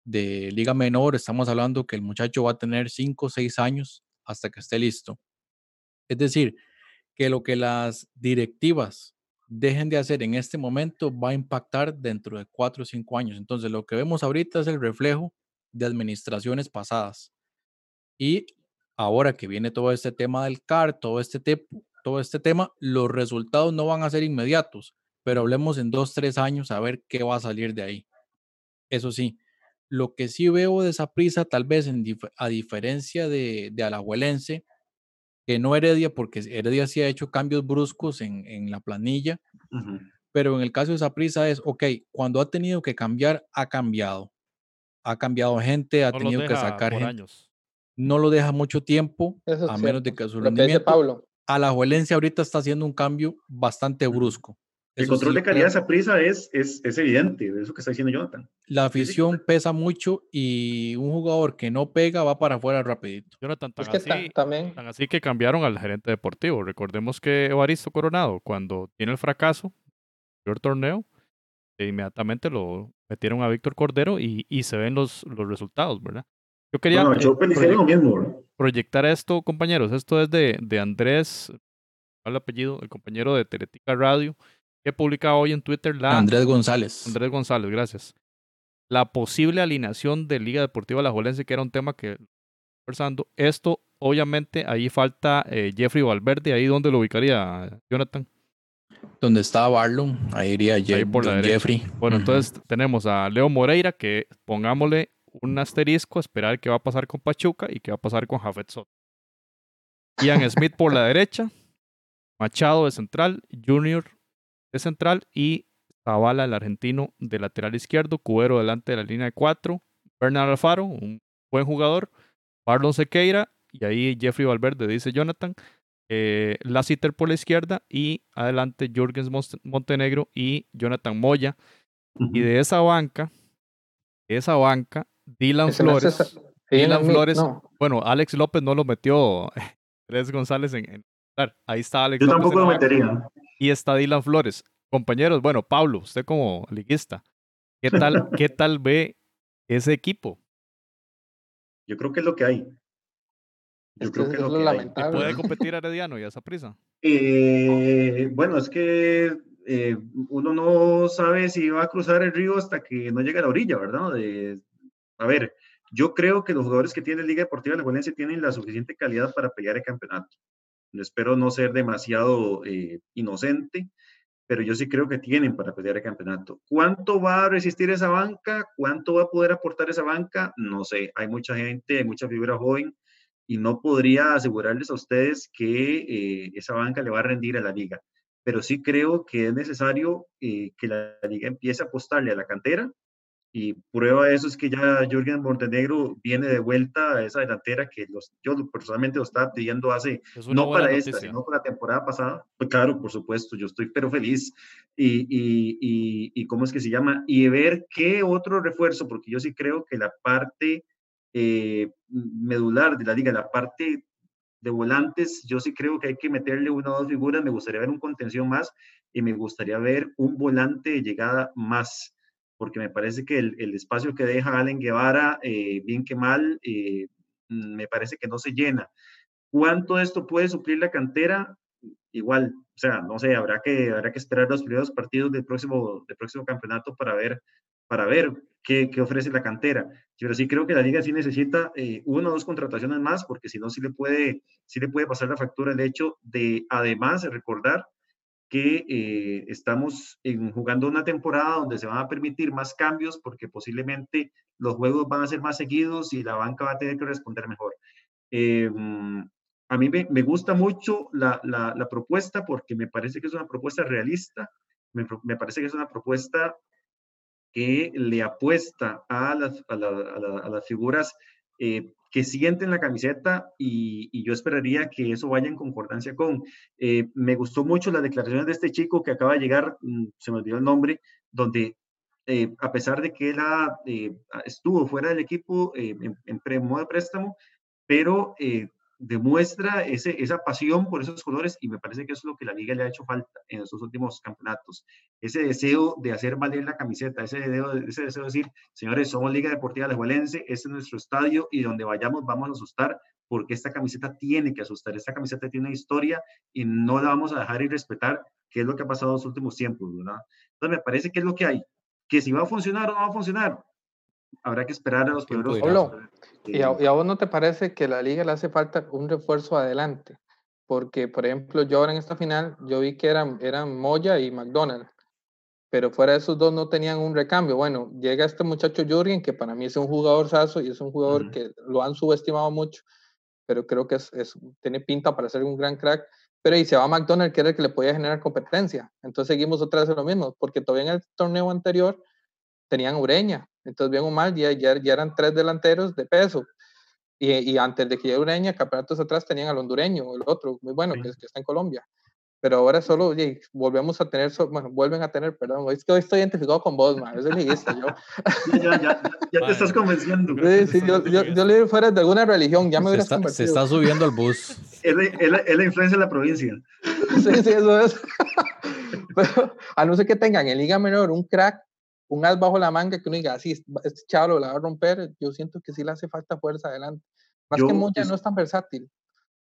de liga menor, estamos hablando que el muchacho va a tener 5 o 6 años hasta que esté listo. Es decir, que lo que las directivas dejen de hacer en este momento va a impactar dentro de 4 o 5 años. Entonces, lo que vemos ahorita es el reflejo de administraciones pasadas. Y ahora que viene todo este tema del CAR, todo este, todo este tema, los resultados no van a ser inmediatos, pero hablemos en 2, 3 años a ver qué va a salir de ahí. Eso sí, lo que sí veo de esa prisa, tal vez en a diferencia de, de Alajuelense, que no Heredia, porque Heredia sí ha hecho cambios bruscos en, en la planilla, pero en el caso de esa prisa es, ok, cuando ha tenido que cambiar, ha cambiado. Ha cambiado gente, ha No tenido que sacar gente. años. No lo deja mucho tiempo, Eso a menos cierto. de que su rendimiento. Pablo. Alajuelense ahorita está haciendo un cambio bastante brusco. El control de calidad de esa prisa es, es, es evidente, de eso que está diciendo Jonathan. La afición pesa mucho y un jugador que no pega va para afuera rapidito. Jonathan, tan, Es que así, ta- también, tan así que cambiaron al gerente deportivo. Recordemos que Evaristo Coronado, cuando tiene el fracaso, el torneo, e inmediatamente lo metieron a Víctor Cordero y, y se ven los, los resultados, ¿verdad? Yo quería Bueno, yo lo mismo, proyectar esto, compañeros. Esto es de, de Andrés, el apellido, el compañero de Teletica Radio, que publica hoy en Twitter la Andrés González. Andrés González, gracias. La posible alineación de Liga Deportiva Alajuelense, que era un tema que conversando. Esto, obviamente, ahí falta eh, Jeffrey Valverde, ahí donde lo ubicaría Jonathan. Donde está Barlow, ahí iría Je- Ahí por la. Jeffrey. Bueno, entonces tenemos a Leo Moreira, que pongámosle un asterisco, a esperar qué va a pasar con Pachuca y qué va a pasar con Jafet Soto. Ian Smith por la derecha, Machado de central, Junior de central y Zavala, el argentino, de lateral izquierdo, Cubero delante de la línea de cuatro, Bernard Alfaro, un buen jugador, Marlon Sequeira y ahí Jeffrey Valverde, dice Jonathan, eh, Lassiter por la izquierda y adelante Jürgens Montenegro y Jonathan Moya. Y de esa banca, de esa banca, Dylan ese Flores. Dylan no, Flores, no, Bueno, Alex López no lo metió Andrés González en, en. Ahí está Alex Yo López. tampoco lo metería. Y está Dylan Flores. Compañeros, bueno, Pablo, usted como liguista, ¿qué tal, qué tal ve ese equipo? Yo creo que es lo que hay. Yo es creo que es lo lo que hay. ¿Y lamentable. puede competir Herediano y a esa prisa? Eh, bueno, es que eh, uno no sabe si va a cruzar el río hasta que no llegue a la orilla, ¿verdad? De- a ver, yo creo que los jugadores que tiene Liga Deportiva de Valencia tienen la suficiente calidad para pelear el campeonato. Espero no ser demasiado eh, inocente, pero yo sí creo que tienen para pelear el campeonato. ¿Cuánto va a resistir esa banca? ¿Cuánto va a poder aportar esa banca? No sé, hay mucha gente, hay mucha figura joven y no podría asegurarles a ustedes que eh, esa banca le va a rendir a la liga. Pero sí creo que es necesario eh, que la liga empiece a apostarle a la cantera y prueba de eso es que ya Jürgen Montenegro viene de vuelta a esa delantera que los, yo personalmente lo estaba pidiendo hace Es no para esta, noticia. sino para la temporada pasada. Pues claro, por supuesto, yo estoy pero feliz. Y, y, y, y cómo es que se llama, y ver qué otro refuerzo, porque yo sí creo que la parte eh, medular de la liga, la parte de volantes, yo sí creo que hay que meterle una o dos figuras, me gustaría ver un contención más y me gustaría ver un volante de llegada más, porque me parece que el, el espacio que deja Allen Guevara, eh, bien que mal, eh, me parece que no se llena. ¿Cuánto esto puede suplir la cantera? Igual, o sea, no sé, habrá que, habrá que esperar los primeros partidos del próximo, del próximo campeonato para ver, para ver qué, qué ofrece la cantera. Pero sí creo que la liga sí necesita eh, una o dos contrataciones más, porque si no, sí le, puede, sí le puede pasar la factura el hecho de, además, de recordar que eh, estamos en, jugando una temporada donde se van a permitir más cambios porque posiblemente los juegos van a ser más seguidos y la banca va a tener que responder mejor. Eh, a mí me, me gusta mucho la, la, la, propuesta porque me parece que es una propuesta realista, me, me parece que es una propuesta que le apuesta a las, a la, a a las figuras eh, que sienten la camiseta y, yo esperaría que eso vaya en concordancia con. Eh, me gustó mucho las declaraciones de este chico que acaba de llegar, mmm, se me olvidó el nombre, donde eh, a pesar de que él eh, estuvo fuera del equipo en, en de préstamo, pero demuestra ese, esa pasión por esos colores y me parece que es lo que la liga le ha hecho falta en estos últimos campeonatos. Ese deseo de hacer valer la camiseta, ese deseo, ese deseo de decir, señores, somos Liga Deportiva Alajuelense, este es nuestro estadio y donde vayamos vamos a asustar porque esta camiseta tiene que asustar, esta camiseta tiene historia y no la vamos a dejar y respetar, que es lo que ha pasado en los últimos tiempos, ¿verdad? Entonces me parece que es lo que hay. Que si va a funcionar o no va a funcionar, habrá que esperar a los primeros. Pablo, ¿y, a, ¿y a, vos no te parece que a la liga le hace falta un refuerzo adelante? Porque, por ejemplo, yo ahora en esta final, yo vi que eran, eran Moya y McDonald, pero fuera de esos dos no tenían un recambio. Bueno, llega este muchacho Jürgen, que para mí es un jugador saso y es un jugador uh -huh. que lo han subestimado mucho, pero creo que es, es, tiene pinta para ser un gran crack. Pero y se va a McDonald, que era el que le podía generar competencia. Entonces seguimos otra vez en lo mismo, porque todavía en el torneo anterior tenían Ureña. Entonces, bien o mal, ya, ya, ya eran tres delanteros de peso. Y, y, antes de que llegue Ureña, campeonatos atrás tenían al hondureño, el otro, muy bueno, sí. que, que, está en Colombia. pero ahora solo oye, volvemos a tener, bueno, vuelven a tener, perdón, es que hoy estoy identificado con vos, man, es liguista, yo. ya, ya, ya, te estás convenciendo. Sí, sí, yo, yo, yo le fuera de alguna religión, ya me hubieras está, convertido. Se está subiendo al bus. es, la, es, la, es, la, influencia de la provincia. sí, sí, eso es. pero a no ser que tengan en Liga Menor un crack, un as bajo la manga que uno diga, así, este chavo la va a romper, yo siento que sí le hace falta fuerza adelante. Más yo, que Moya no es tan versátil.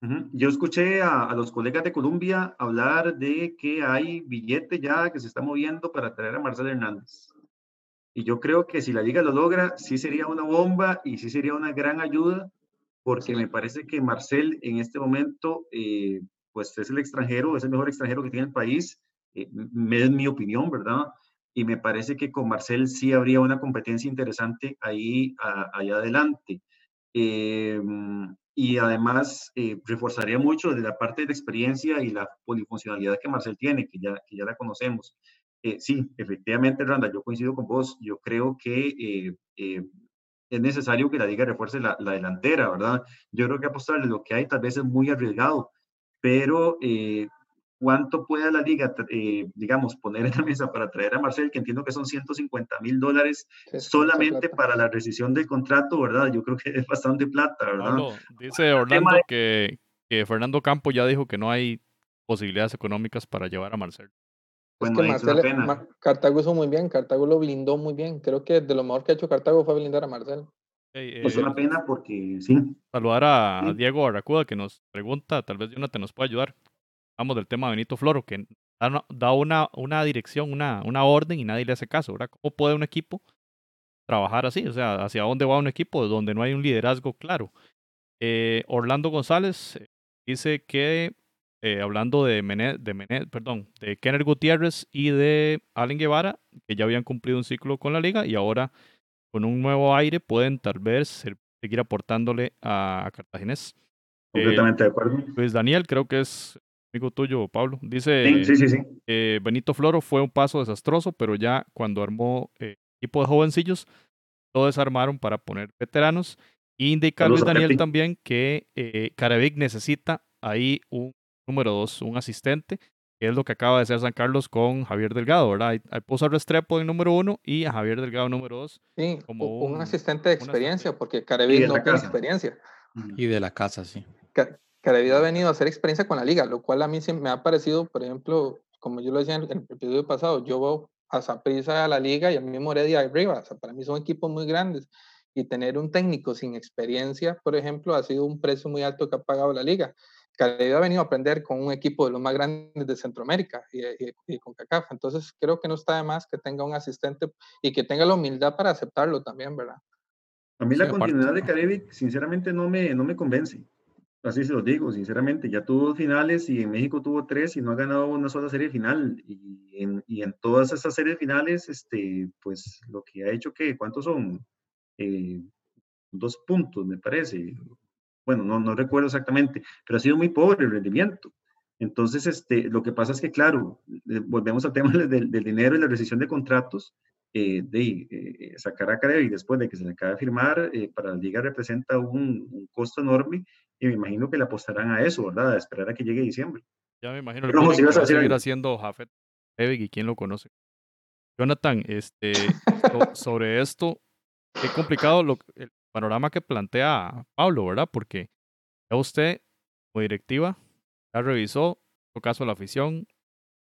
Uh -huh. Yo escuché a, a, los colegas de Colombia hablar de que hay billete ya que se está moviendo para traer a Marcel Hernández. Y yo creo que si la liga lo logra, sí sería una bomba y sí sería una gran ayuda, porque sí. me parece que Marcel en este momento, eh, pues es el extranjero, es el mejor extranjero que tiene el país, eh, es mi opinión, ¿verdad? Y me parece que con Marcel sí habría una competencia interesante ahí a, allá adelante. Eh, y además eh, reforzaría mucho desde la parte de experiencia y la polifuncionalidad que Marcel tiene, que ya, que ya la conocemos. Eh, sí, efectivamente, Randa, yo coincido con vos. Yo creo que eh, es necesario que la liga refuerce la, la, delantera, ¿verdad? Yo creo que apostarle lo que hay tal vez es muy arriesgado, pero ¿cuánto puede la liga, digamos, poner en la mesa para traer a Marcel, que entiendo que son 150 mil dólares solamente para la rescisión del contrato, ¿verdad? Yo creo que es bastante plata, ¿verdad? Pablo, dice Orlando de... que, que, Fernando Campo ya dijo que no hay posibilidades económicas para llevar a Marcel. Bueno, es que Marcel, Mar Cartago hizo muy bien, Cartago lo blindó muy bien. Creo que de lo mejor que ha hecho Cartago fue blindar a Marcel. Hey, pues eh, es una pena porque sí. Saludar a sí. Diego Arracuda que nos pregunta, tal vez Jonathan nos pueda ayudar hablamos del tema de Benito Floro, que da una, una dirección, una, una orden y nadie le hace caso, ¿verdad? ¿Cómo puede un equipo trabajar así? O sea, ¿hacia dónde va un equipo donde no hay un liderazgo claro? Eh, Orlando González dice que, eh, hablando de Menet, de Menet, perdón, de Kenner Gutiérrez y de Allen Guevara, que ya habían cumplido un ciclo con la liga y ahora con un nuevo aire pueden tal vez seguir aportándole a, a Cartaginés. Completamente eh, de acuerdo. Luis Daniel creo que es amigo tuyo, Pablo. Dice sí, sí, sí, sí. Eh, Benito Floro fue un paso desastroso, pero ya cuando armó eh, equipo de jovencillos, lo desarmaron para poner veteranos. Y indica Luis Daniel también que eh, Caravic necesita ahí un número dos, un asistente, que es lo que acaba de hacer San Carlos con Javier Delgado, ¿verdad? Hay, hay puso a Restrepo en número uno y a Javier Delgado número dos. Sí, como un, un asistente de experiencia, asistente. porque Caravic no tiene experiencia. Y de la casa, sí que ha venido a hacer experiencia con la liga, lo cual a mí me ha parecido, por ejemplo, como yo lo decía en el episodio pasado, yo veo a Zaprisa a la liga y a mí Morelia arriba, o sea, para mí son equipos muy grandes y tener un técnico sin experiencia, por ejemplo, ha sido un precio muy alto que ha pagado la liga. Caldeiro ha venido a aprender con un equipo de los más grandes de Centroamérica y, y, y, con CACAF. Entonces, creo que no está de más que tenga un asistente y que tenga la humildad para aceptarlo también, ¿verdad? A mí la continuidad de Caribe, sinceramente, no me, no me convence. Así se lo digo, sinceramente, ya tuvo finales y en México tuvo tres y no ha ganado una sola serie final. Y en, y en todas esas series finales, este, pues lo que ha hecho que, ¿cuántos son? Eh, dos puntos, me parece. Bueno, no, no recuerdo exactamente, pero ha sido muy pobre el rendimiento. Entonces, este, lo que pasa es que, claro, volvemos al tema del, del dinero y la rescisión de contratos. Eh, de eh, sacar a Carey después de que se le acabe de firmar, eh, para la liga representa un, costo enorme y me imagino que le apostarán a eso, ¿verdad? A esperar a que llegue diciembre. Ya me imagino que va a seguir haciendo Jafet Evig y quién lo conoce. Jonathan, este, so, sobre esto, qué complicado lo, el panorama que plantea Pablo, ¿verdad? Porque ya usted, como directiva, ya revisó, en caso la afición,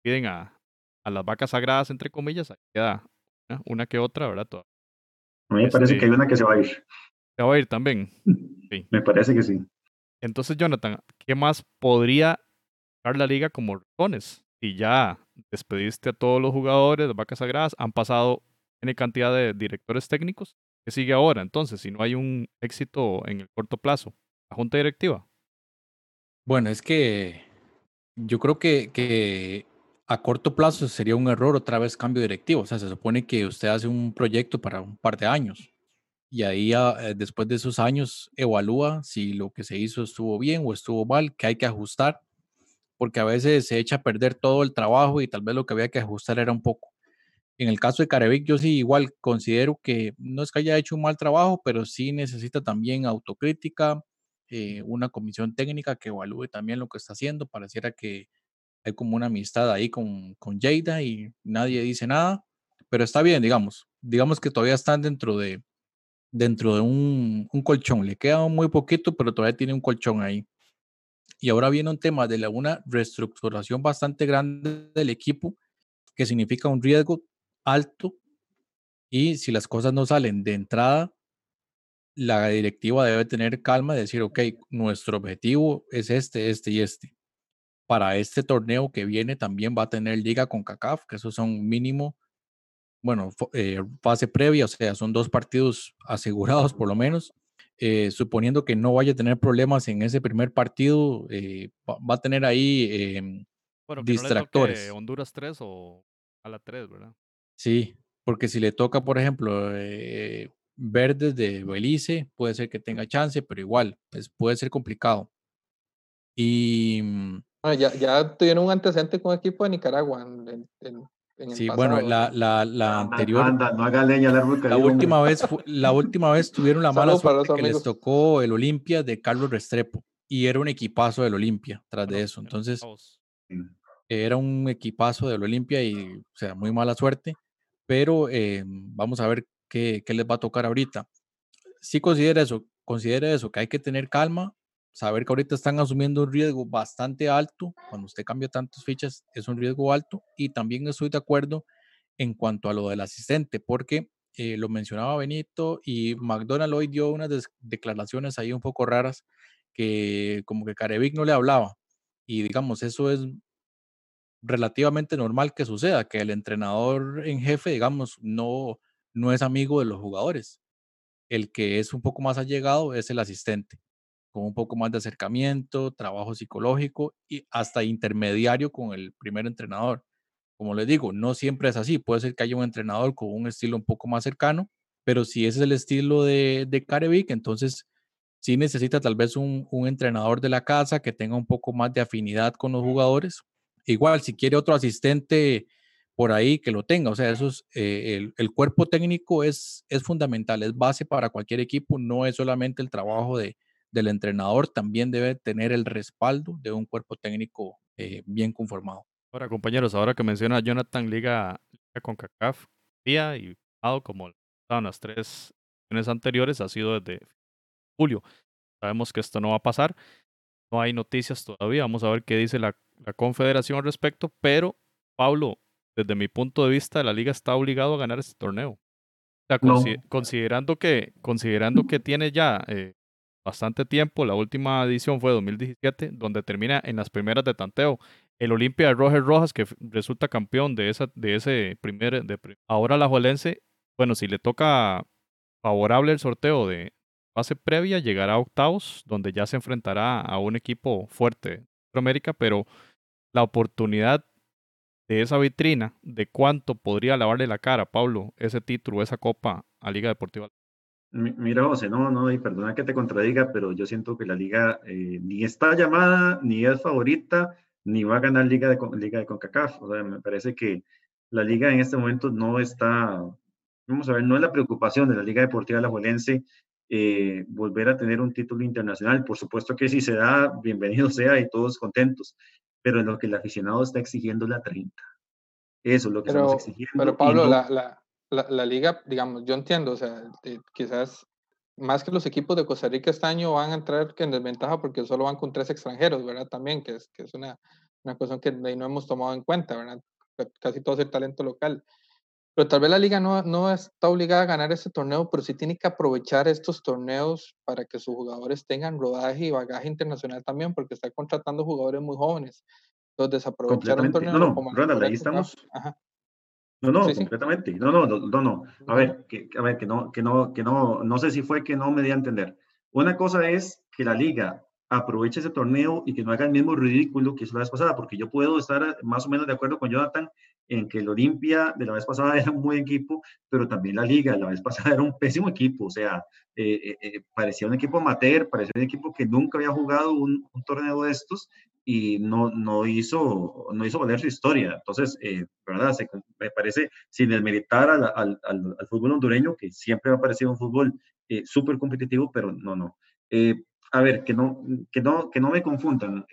piden a, a las vacas sagradas, entre comillas, ahí queda una que otra, ¿verdad? Toda. A mí me este, parece que hay una que se va a ir. Se va a ir también. Sí. Me parece que sí. Entonces, Jonathan, ¿qué más podría dar la liga como ratones? Si ya despediste a todos los jugadores de vacas sagradas, han pasado N cantidad de directores técnicos. ¿Qué sigue ahora? Entonces, si no hay un éxito en el corto plazo, la junta directiva. Bueno, es que yo creo que, que a corto plazo sería un error otra vez cambio directivo. O sea, se supone que usted hace un proyecto para un par de años y ahí eh, después de esos años evalúa si lo que se hizo estuvo bien o estuvo mal, que hay que ajustar, porque a veces se echa a perder todo el trabajo y tal vez lo que había que ajustar era un poco. En el caso de Carevic, yo sí igual considero que no es que haya hecho un mal trabajo, pero sí necesita también autocrítica, eh, una comisión técnica que evalúe también lo que está haciendo. Pareciera que hay como una amistad ahí con, con Jada y nadie dice nada, pero está bien, digamos, digamos que todavía están dentro de, dentro de un, un colchón, le queda muy poquito, pero todavía tiene un colchón ahí. Y ahora viene un tema de la, una reestructuración bastante grande del equipo, que significa un riesgo alto. Y si las cosas no salen de entrada, la directiva debe tener calma y decir, ok, nuestro objetivo es este, este y este. Para este torneo que viene también va a tener liga con CACAF, que esos son mínimo, bueno, eh, fase previa, o sea, son dos partidos asegurados por lo menos. Eh, suponiendo que no vaya a tener problemas en ese primer partido, eh, va, a tener ahí em, distractores. Honduras 3 o a la 3, ¿verdad? Sí, porque si le toca, por ejemplo, eh, Verdes de Belice, puede ser que tenga chance, pero igual, pues puede ser complicado. Y. Mm ya, ya tuvieron un antecedente con equipo de Nicaragua en, sí, bueno, la, la, la anterior. no haga leña la, última vez, la última vez tuvieron la mala suerte que les tocó el Olimpia de Carlos Restrepo y era un equipazo del Olimpia tras de eso. Entonces, era un equipazo del Olimpia y, o sea, muy mala suerte. Pero eh, vamos a ver qué, qué les va a tocar ahorita. Sí considera eso, considera eso, que hay que tener calma, saber que ahorita están asumiendo un riesgo bastante alto, cuando usted cambia tantas fichas es un riesgo alto y también estoy de acuerdo en cuanto a lo del asistente, porque eh, lo mencionaba Benito y McDonald hoy dio unas declaraciones ahí un poco raras que como que Carevic no le hablaba y digamos eso es relativamente normal que suceda, que el entrenador en jefe digamos no, no es amigo de los jugadores, el que es un poco más allegado es el asistente con un poco más de acercamiento, trabajo psicológico y hasta intermediario con el primer entrenador. Como les digo, no siempre es así. Puede ser que haya un entrenador con un estilo un poco más cercano, pero si ese es el estilo de, de Carevic, entonces sí necesita tal vez un, un, entrenador de la casa que tenga un poco más de afinidad con los jugadores. Igual, si quiere otro asistente por ahí, que lo tenga. O sea, eso es, eh, el, el, cuerpo técnico es, es fundamental, es base para cualquier equipo, no es solamente el trabajo de, del entrenador también debe tener el respaldo de un cuerpo técnico eh, bien conformado. Ahora, compañeros, ahora que menciona Jonathan Liga, con CACAF, día y como estaban las tres sesiones anteriores, ha sido desde julio. Sabemos que esto no va a pasar, no hay noticias todavía, vamos a ver qué dice la, la confederación al respecto, pero Pablo, desde mi punto de vista, la liga está obligado a ganar este torneo. considerando, que, considerando que tiene ya eh, bastante tiempo. La última edición fue 2017, donde termina en las primeras de tanteo. El Olimpia de Roger Rojas, que resulta campeón de, esa, de ese primer. De, ahora la Juelense, bueno, si le toca favorable el sorteo de fase previa, llegará a octavos, donde ya se enfrentará a un equipo fuerte de América, pero la oportunidad de esa vitrina, de cuánto podría lavarle la cara, Pablo, ese título, esa copa a Liga Deportiva Mira, José, no, no, y perdona que te contradiga, pero yo siento que la liga eh, ni está llamada, ni es favorita, ni va a ganar Liga de, Liga de CONCACAF. O sea, me parece que la liga en este momento no está, vamos a ver, no es la preocupación de la Liga Deportiva Alajuelense eh, volver a tener un título internacional. Por supuesto que si se da, bienvenido sea y todos contentos, pero en lo que el aficionado está exigiendo la 30. Eso es lo que estamos exigiendo. Pero Pablo, la, la la, la, liga, digamos, yo entiendo, o sea, quizás más que los equipos de Costa Rica este año van a entrar en desventaja porque solo van con tres extranjeros, ¿verdad? También, que es, que es una, una cosa que no hemos tomado en cuenta, ¿verdad? Casi todo es el talento local. Pero tal vez la liga no, no está obligada a ganar este torneo, pero sí tiene que aprovechar estos torneos para que sus jugadores tengan rodaje y bagaje internacional también, porque está contratando jugadores muy jóvenes. Entonces, aprovechar un torneo no, no, como Ronald, ahí estamos. Ajá. No, no, completamente. No, no, no, no, A ver, que, a ver, que no, que no, que no, no sé si fue que no me di a entender. Una cosa es que la liga aproveche ese torneo y que no haga el mismo ridículo que hizo la vez pasada, porque yo puedo estar más o menos de acuerdo con Jonathan en que el Olimpia de la vez pasada era un buen equipo, pero también la liga de la vez pasada era un pésimo equipo, o sea, eh, eh, eh, parecía un equipo amateur, parecía un equipo que nunca había jugado un, un torneo de estos y no, no, hizo, no hizo valer su historia. Entonces, eh, ¿verdad? me parece, sin desmeritar al, al, al, fútbol hondureño, que siempre me ha parecido un fútbol eh, súper competitivo, pero no, no. Eh, a ver, que no, que no, que no me confundan.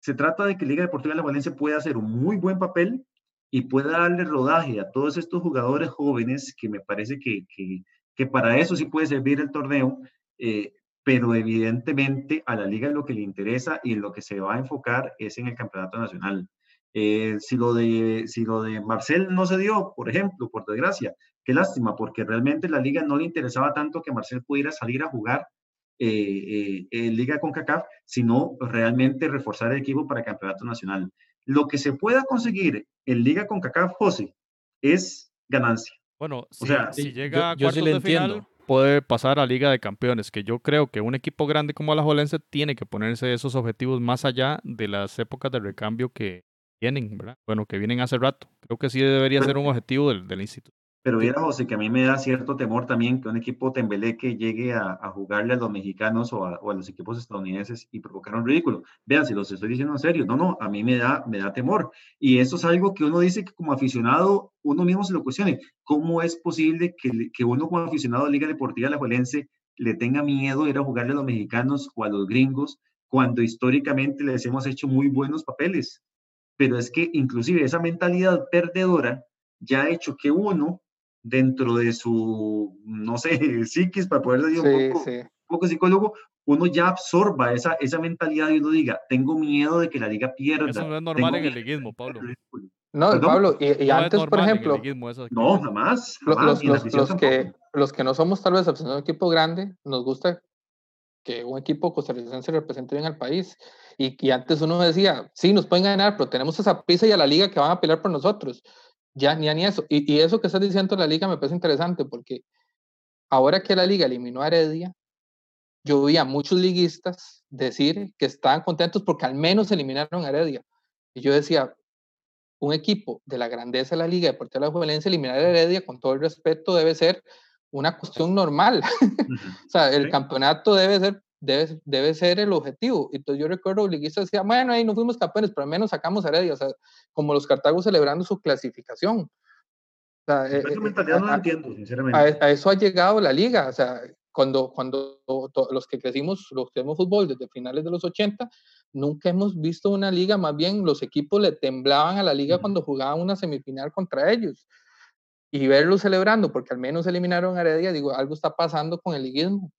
se trata de que Liga Deportiva de la Valencia pueda hacer un muy buen papel y pueda darle rodaje a todos estos jugadores jóvenes que me parece que, que, que para eso sí puede servir el torneo, eh, pero evidentemente a la liga lo que le interesa y en lo que se va a enfocar es en el campeonato nacional. Eh, si, lo de, si lo de Marcel no se dio, por ejemplo, por desgracia, qué lástima, porque realmente la liga no le interesaba tanto que Marcel pudiera salir a jugar eh, eh, en Liga con CACAF, sino realmente reforzar el equipo para el campeonato nacional. Lo que se pueda conseguir en Liga con CACAF, José, es ganancia. Bueno, si, o sea, si llega a cuartos de final, puede pasar a Liga de Campeones, que yo creo que un equipo grande como la Jolense tiene que ponerse esos objetivos más allá de las épocas de recambio que vienen, ¿verdad? Bueno, que vienen hace rato. Creo que sí debería ser un objetivo del, del instituto. Pero mira, José, que a mí me da cierto temor también que un equipo tembeleque llegue a, a jugarle a los mexicanos o a, o a, los equipos estadounidenses y provocar un ridículo. Vean, si los estoy diciendo en serio, no, no, a mí me da, me da temor. Y eso es algo que uno dice que como aficionado, uno mismo se lo cuestione. ¿Cómo es posible que, que uno como aficionado de Liga Deportiva La Juelense le tenga miedo ir a jugarle a los mexicanos o a los gringos cuando históricamente les hemos hecho muy buenos papeles? Pero es que inclusive esa mentalidad perdedora ya ha hecho que uno dentro de su, no sé, psiquis, para poder decir un, poco, un poco psicólogo, uno ya absorba esa, esa mentalidad y uno diga, tengo miedo de que la liga pierda. Eso no es normal en el liguismo, Pablo. No, ¿Perdón? Pablo, y, y no antes, por ejemplo, no, jamás. jamás los, los, los que, los que no somos tal vez un equipo grande, nos gusta que un equipo costarricense represente bien al país. Y, y antes uno decía, sí, nos pueden ganar, pero tenemos esa pizza y a la liga que van a pelear por nosotros. Ya, ni, ni eso. Y, y, eso que estás diciendo la liga me parece interesante porque ahora que la liga eliminó a Heredia, yo vi a muchos liguistas decir que estaban contentos porque al menos eliminaron a Heredia. Y yo decía, un equipo de la grandeza de la Liga Deportiva de la Juventud eliminar a Heredia, con todo el respeto, debe ser una cuestión normal. o sea, el ¿Sí? campeonato debe ser debe, debe ser el objetivo. Entonces yo recuerdo liguistas decía, bueno, ahí no fuimos campeones, pero al menos sacamos a Heredia, o sea, como los cartagos celebrando su clasificación. O sea, eh, mentalidad no a, entiendo, sinceramente. A, a, eso ha llegado la liga, o sea, cuando, cuando to, los que crecimos, los que hemos fútbol desde finales de los 80, nunca hemos visto una liga, más bien los equipos le temblaban a la liga uh -huh. cuando jugaban una semifinal contra ellos. Y verlos celebrando, porque al menos eliminaron a Heredia, digo, algo está pasando con el liguismo.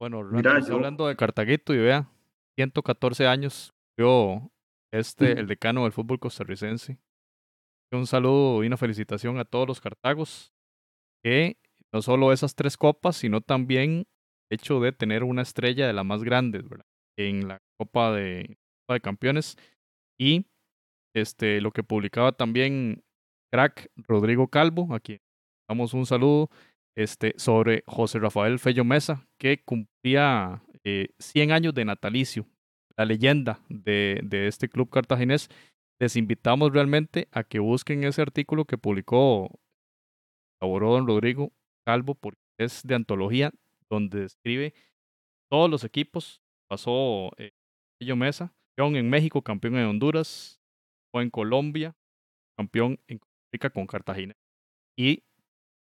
Bueno, Mira, yo... hablando de Cartaguito y vea, 114 años, yo, este, el decano del fútbol costarricense. Un saludo y una felicitación a todos los cartagos, que no solo esas tres copas, sino también el hecho de tener una estrella de las más grandes, ¿verdad? En la Copa de, Copa de Campeones. Y este, lo que publicaba también crack Rodrigo Calvo, a quien damos un saludo, este, sobre José Rafael Fello Mesa, que cumplía eh, 100 años de natalicio, la leyenda de, este club cartaginés. Les invitamos realmente a que busquen ese artículo que publicó, elaboró don Rodrigo Calvo, porque es de antología, donde describe todos los equipos. Pasó eh, Fello Mesa, campeón en México, campeón en Honduras, o en Colombia, campeón en Costa Rica con Cartagena y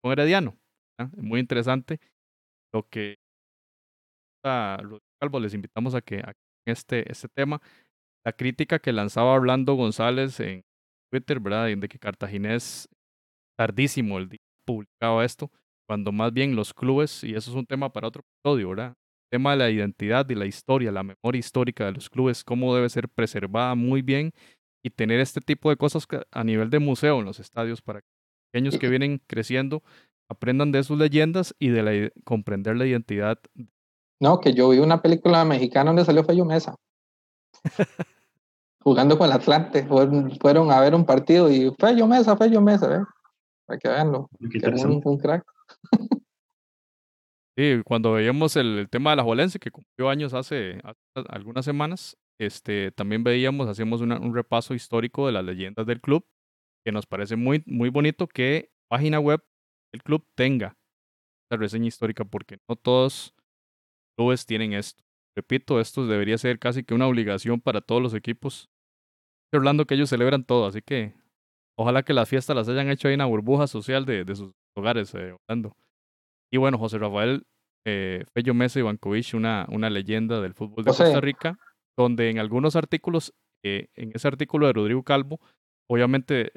con Herediano. ¿Eh? Muy interesante lo que a los Calvo les invitamos a que a este, este tema, la crítica que lanzaba Orlando González en Twitter, ¿verdad? De que Cartaginés tardísimo el día publicaba esto, cuando más bien los clubes, y eso es un tema para otro episodio, ¿verdad? El tema de la identidad y la historia, la memoria histórica de los clubes, cómo debe ser preservada muy bien y tener este tipo de cosas a nivel de museo en los estadios para que pequeños que vienen creciendo aprendan de sus leyendas y de la, comprender la identidad. No, que yo vi una película mexicana donde salió Fello Mesa. Jugando con el Atlante. Fueron, fueron, a ver un partido y Fello Mesa, Fello Mesa, ¿eh? Para que veanlo. Que un, un, crack. sí, cuando veíamos el, el, tema de la Jolense, que cumplió años hace, hace, algunas semanas, este, también veíamos, hacíamos una, un repaso histórico de las leyendas del club, que nos parece muy, muy bonito que página web el club tenga la reseña histórica porque no todos los clubes tienen esto. Repito, esto debería ser casi que una obligación para todos los equipos. Hablando que ellos celebran todo, así que ojalá que las fiestas las hayan hecho ahí en la burbuja social de, de sus hogares, eh, Orlando. Y bueno, José Rafael eh, Fello Mesa Ivankovich, una, una leyenda del fútbol de José. Costa Rica, donde en algunos artículos en ese artículo de Rodrigo Calvo, obviamente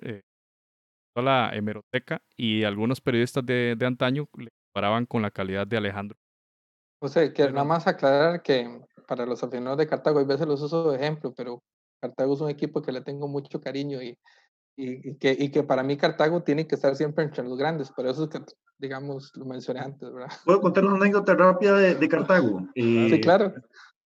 toda la hemeroteca y algunos periodistas de, de antaño le comparaban con la calidad de Alejandro. O sea, que nada más aclarar que para los aficionados de Cartago, a veces los uso de ejemplo, pero Cartago es un equipo que le tengo mucho cariño y, y, que, y que para mí Cartago tiene que estar siempre entre los grandes, por eso es que, digamos, lo mencioné antes, ¿verdad? ¿Puedo contar una anécdota rápida de, de Cartago? sí, Eh, claro.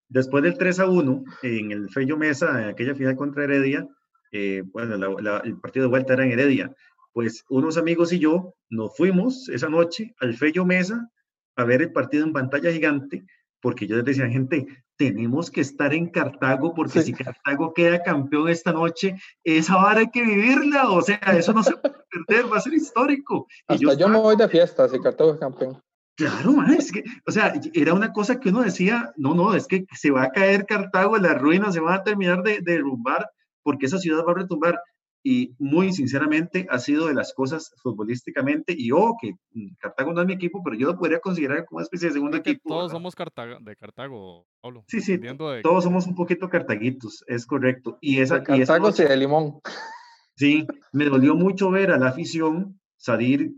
Después del 3 a 1, en el Fello Mesa, en aquella final contra Heredia, eh, bueno, la- la- el partido de vuelta era en Heredia, pues unos amigos y yo nos fuimos esa noche al Fello Mesa a ver el partido en pantalla gigante, porque yo les decía, gente, tenemos que estar en Cartago, porque Sí. si Cartago queda campeón esta noche, esa vara hay que vivirla, o sea, eso no se puede perder, va a ser histórico. Y Hasta yo, me estaba voy de fiesta si Cartago es campeón. Claro, man, es que, o sea, era una cosa que uno decía, no, no, es que se va a caer Cartago, las ruinas se van a terminar de, de derrumbar, porque esa ciudad va a retumbar. Y muy sinceramente ha sido de las cosas futbolísticamente, y oh, que Cartago no es mi equipo, pero yo lo podría considerar como una especie de segundo equipo. todos ¿verdad? somos Cartago, de Cartago, Pablo. Sí, sí, de- Todos somos un poquito cartaguitos, es correcto. Y esa, De y esa Cartago noche- y de Limón. Sí, me dolió mucho ver a la afición salir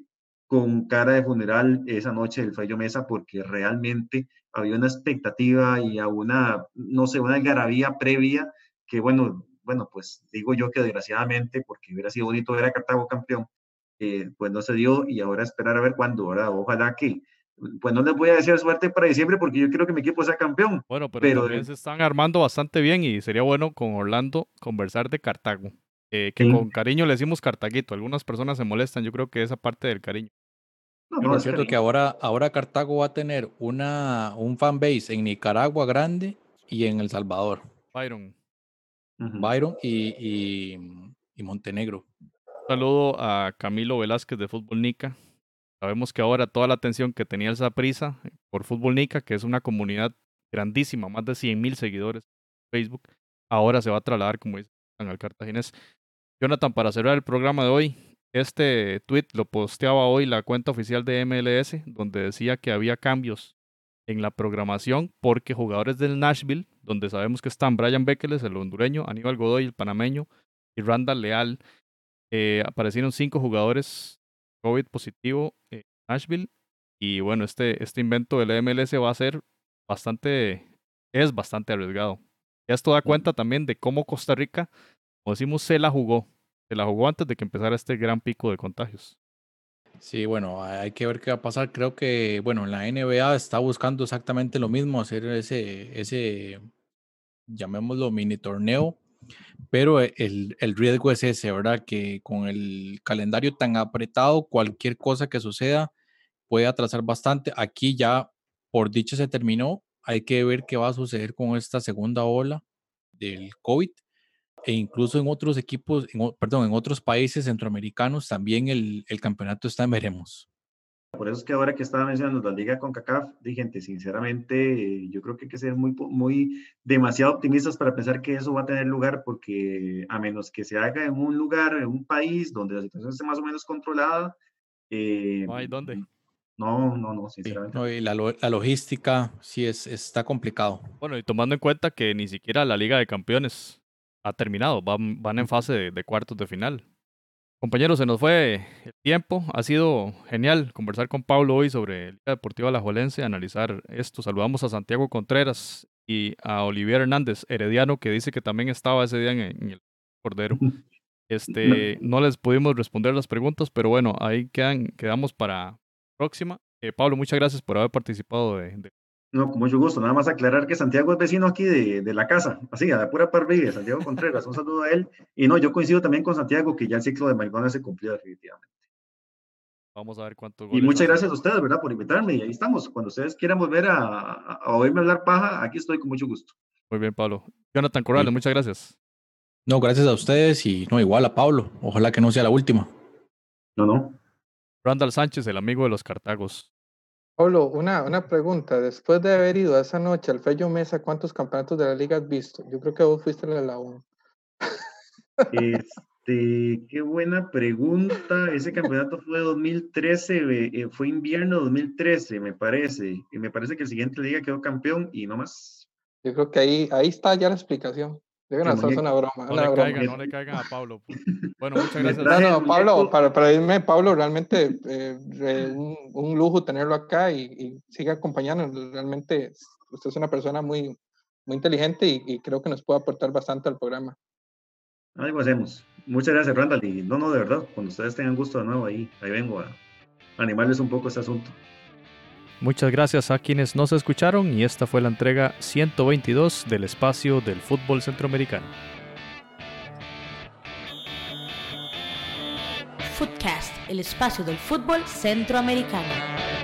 con cara de funeral esa noche del Fello Mesa porque realmente había una expectativa y a una, no sé, una algarabía previa que, bueno, bueno, pues digo yo que desgraciadamente, porque hubiera sido bonito ver a Cartago campeón, eh, pues no se dio y ahora esperar a ver cuándo, ¿verdad? Ojalá que, pues no les voy a decir suerte para diciembre porque yo quiero que mi equipo sea campeón. Bueno, pero, Pero también se están armando bastante bien y sería bueno con Orlando conversar de Cartago. eh, que Sí. con cariño le decimos Cartaguito. Algunas personas se molestan, yo creo que esa parte del cariño. No, no, es es cierto cariño. que ahora, ahora Cartago va a tener una, un fanbase en Nicaragua grande y en El Salvador, Byron, Byron y, y, y Montenegro. un saludo a Camilo Velázquez de Fútbol Nica. Sabemos que ahora toda la atención que tenía el prisa por Fútbol Nica, que es una comunidad grandísima, más de 100 mil seguidores en Facebook, ahora se va a trasladar, como dicen, al cartaginés. Jonathan, para cerrar el programa de hoy, este tweet lo posteaba hoy la cuenta oficial de MLS, donde decía que había cambios en la programación porque jugadores del Nashville, donde sabemos que están Brian Bekeles, el hondureño, Aníbal Godoy, el panameño, y Randall Leal, eh, aparecieron cinco jugadores COVID positivo en Nashville. Y bueno, este, este invento del MLS va a ser bastante, es bastante arriesgado. Esto da cuenta también de cómo Costa Rica, como decimos, se la jugó. Se la jugó antes de que empezara este gran pico de contagios. Sí, bueno, hay que ver qué va a pasar. Creo que, bueno, la NBA está buscando exactamente lo mismo, hacer ese, ese, llamémoslo mini torneo, pero e- el, el riesgo es ese, ¿verdad? Que con el calendario tan apretado, cualquier cosa que suceda puede atrasar bastante. Aquí ya, por dicho, se terminó. Hay que ver qué va a suceder con esta segunda ola del COVID. E incluso en otros equipos, en perdón, en otros países centroamericanos también el, el campeonato está en veremos. Por eso es que ahora que estaba mencionando la liga con CACAF, dije, gente, sinceramente, yo creo que hay que ser muy, muy demasiado optimistas para pensar que eso va a tener lugar, porque a menos que se haga en un lugar, en un país donde la situación esté más o menos controlada, eh, No hay dónde. No, no, no, Sí, sinceramente. no, y la, lo- la logística sí es, está complicado. Bueno, y tomando en cuenta que ni siquiera la Liga de Campeones ha terminado, van, van en fase de, de cuartos de final. Compañeros, se nos fue el tiempo. Ha sido genial conversar con Pablo hoy sobre Liga Deportiva Alajuelense, analizar esto. Saludamos a Santiago Contreras y a Olivier Hernández, herediano, que dice que también estaba ese día en, en el Cordero. Este, no les pudimos responder las preguntas, pero bueno, ahí quedan, quedamos para próxima. Eh, Pablo, muchas gracias por haber participado de, de No, con mucho gusto. Nada más aclarar que Santiago es vecino aquí de, de la casa, así, a la pura par vive, Santiago Contreras. Un saludo a él. Y no, yo coincido también con Santiago que ya el ciclo de McDonald's se cumplió definitivamente. Vamos a ver cuántos Y muchas gracias a ustedes, ¿verdad? Por invitarme. Y ahí estamos. Cuando ustedes quieran volver a, a, a oírme hablar paja, aquí estoy con mucho gusto. Muy bien, Pablo. Jonathan Corrales, muchas gracias. No, gracias a ustedes y no, igual a Pablo. Ojalá que no sea la última. No, no. Randall Sánchez, el amigo de los Cartagos. Pablo, una, una pregunta. Después de haber ido esa noche al Fello Mesa, ¿cuántos campeonatos de la liga has visto? Yo creo que vos fuiste la la 1. Este, qué buena pregunta. Ese campeonato fue 2013, eh, eh, fue invierno 2013, me parece. Y me parece que el siguiente liga quedó campeón y no más. Yo creo que ahí, ahí está ya la explicación. Yo creo que es una broma. No, una le broma. caigan, no le caigan a Pablo. Bueno, muchas gracias. No, no, Pablo, para, para irme, Pablo, realmente eh, re- un, un lujo tenerlo acá y, y sigue acompañándonos. Realmente usted es una persona muy, muy inteligente y, y creo que nos puede aportar bastante al programa. Algo hacemos. Muchas gracias, Randall. Y no, no, de verdad, cuando ustedes tengan gusto de nuevo, ahí, ahí vengo a animarles un poco este asunto. Muchas gracias a quienes nos escucharon y esta fue la entrega 122 del espacio del fútbol centroamericano. Footcast, el espacio del fútbol centroamericano.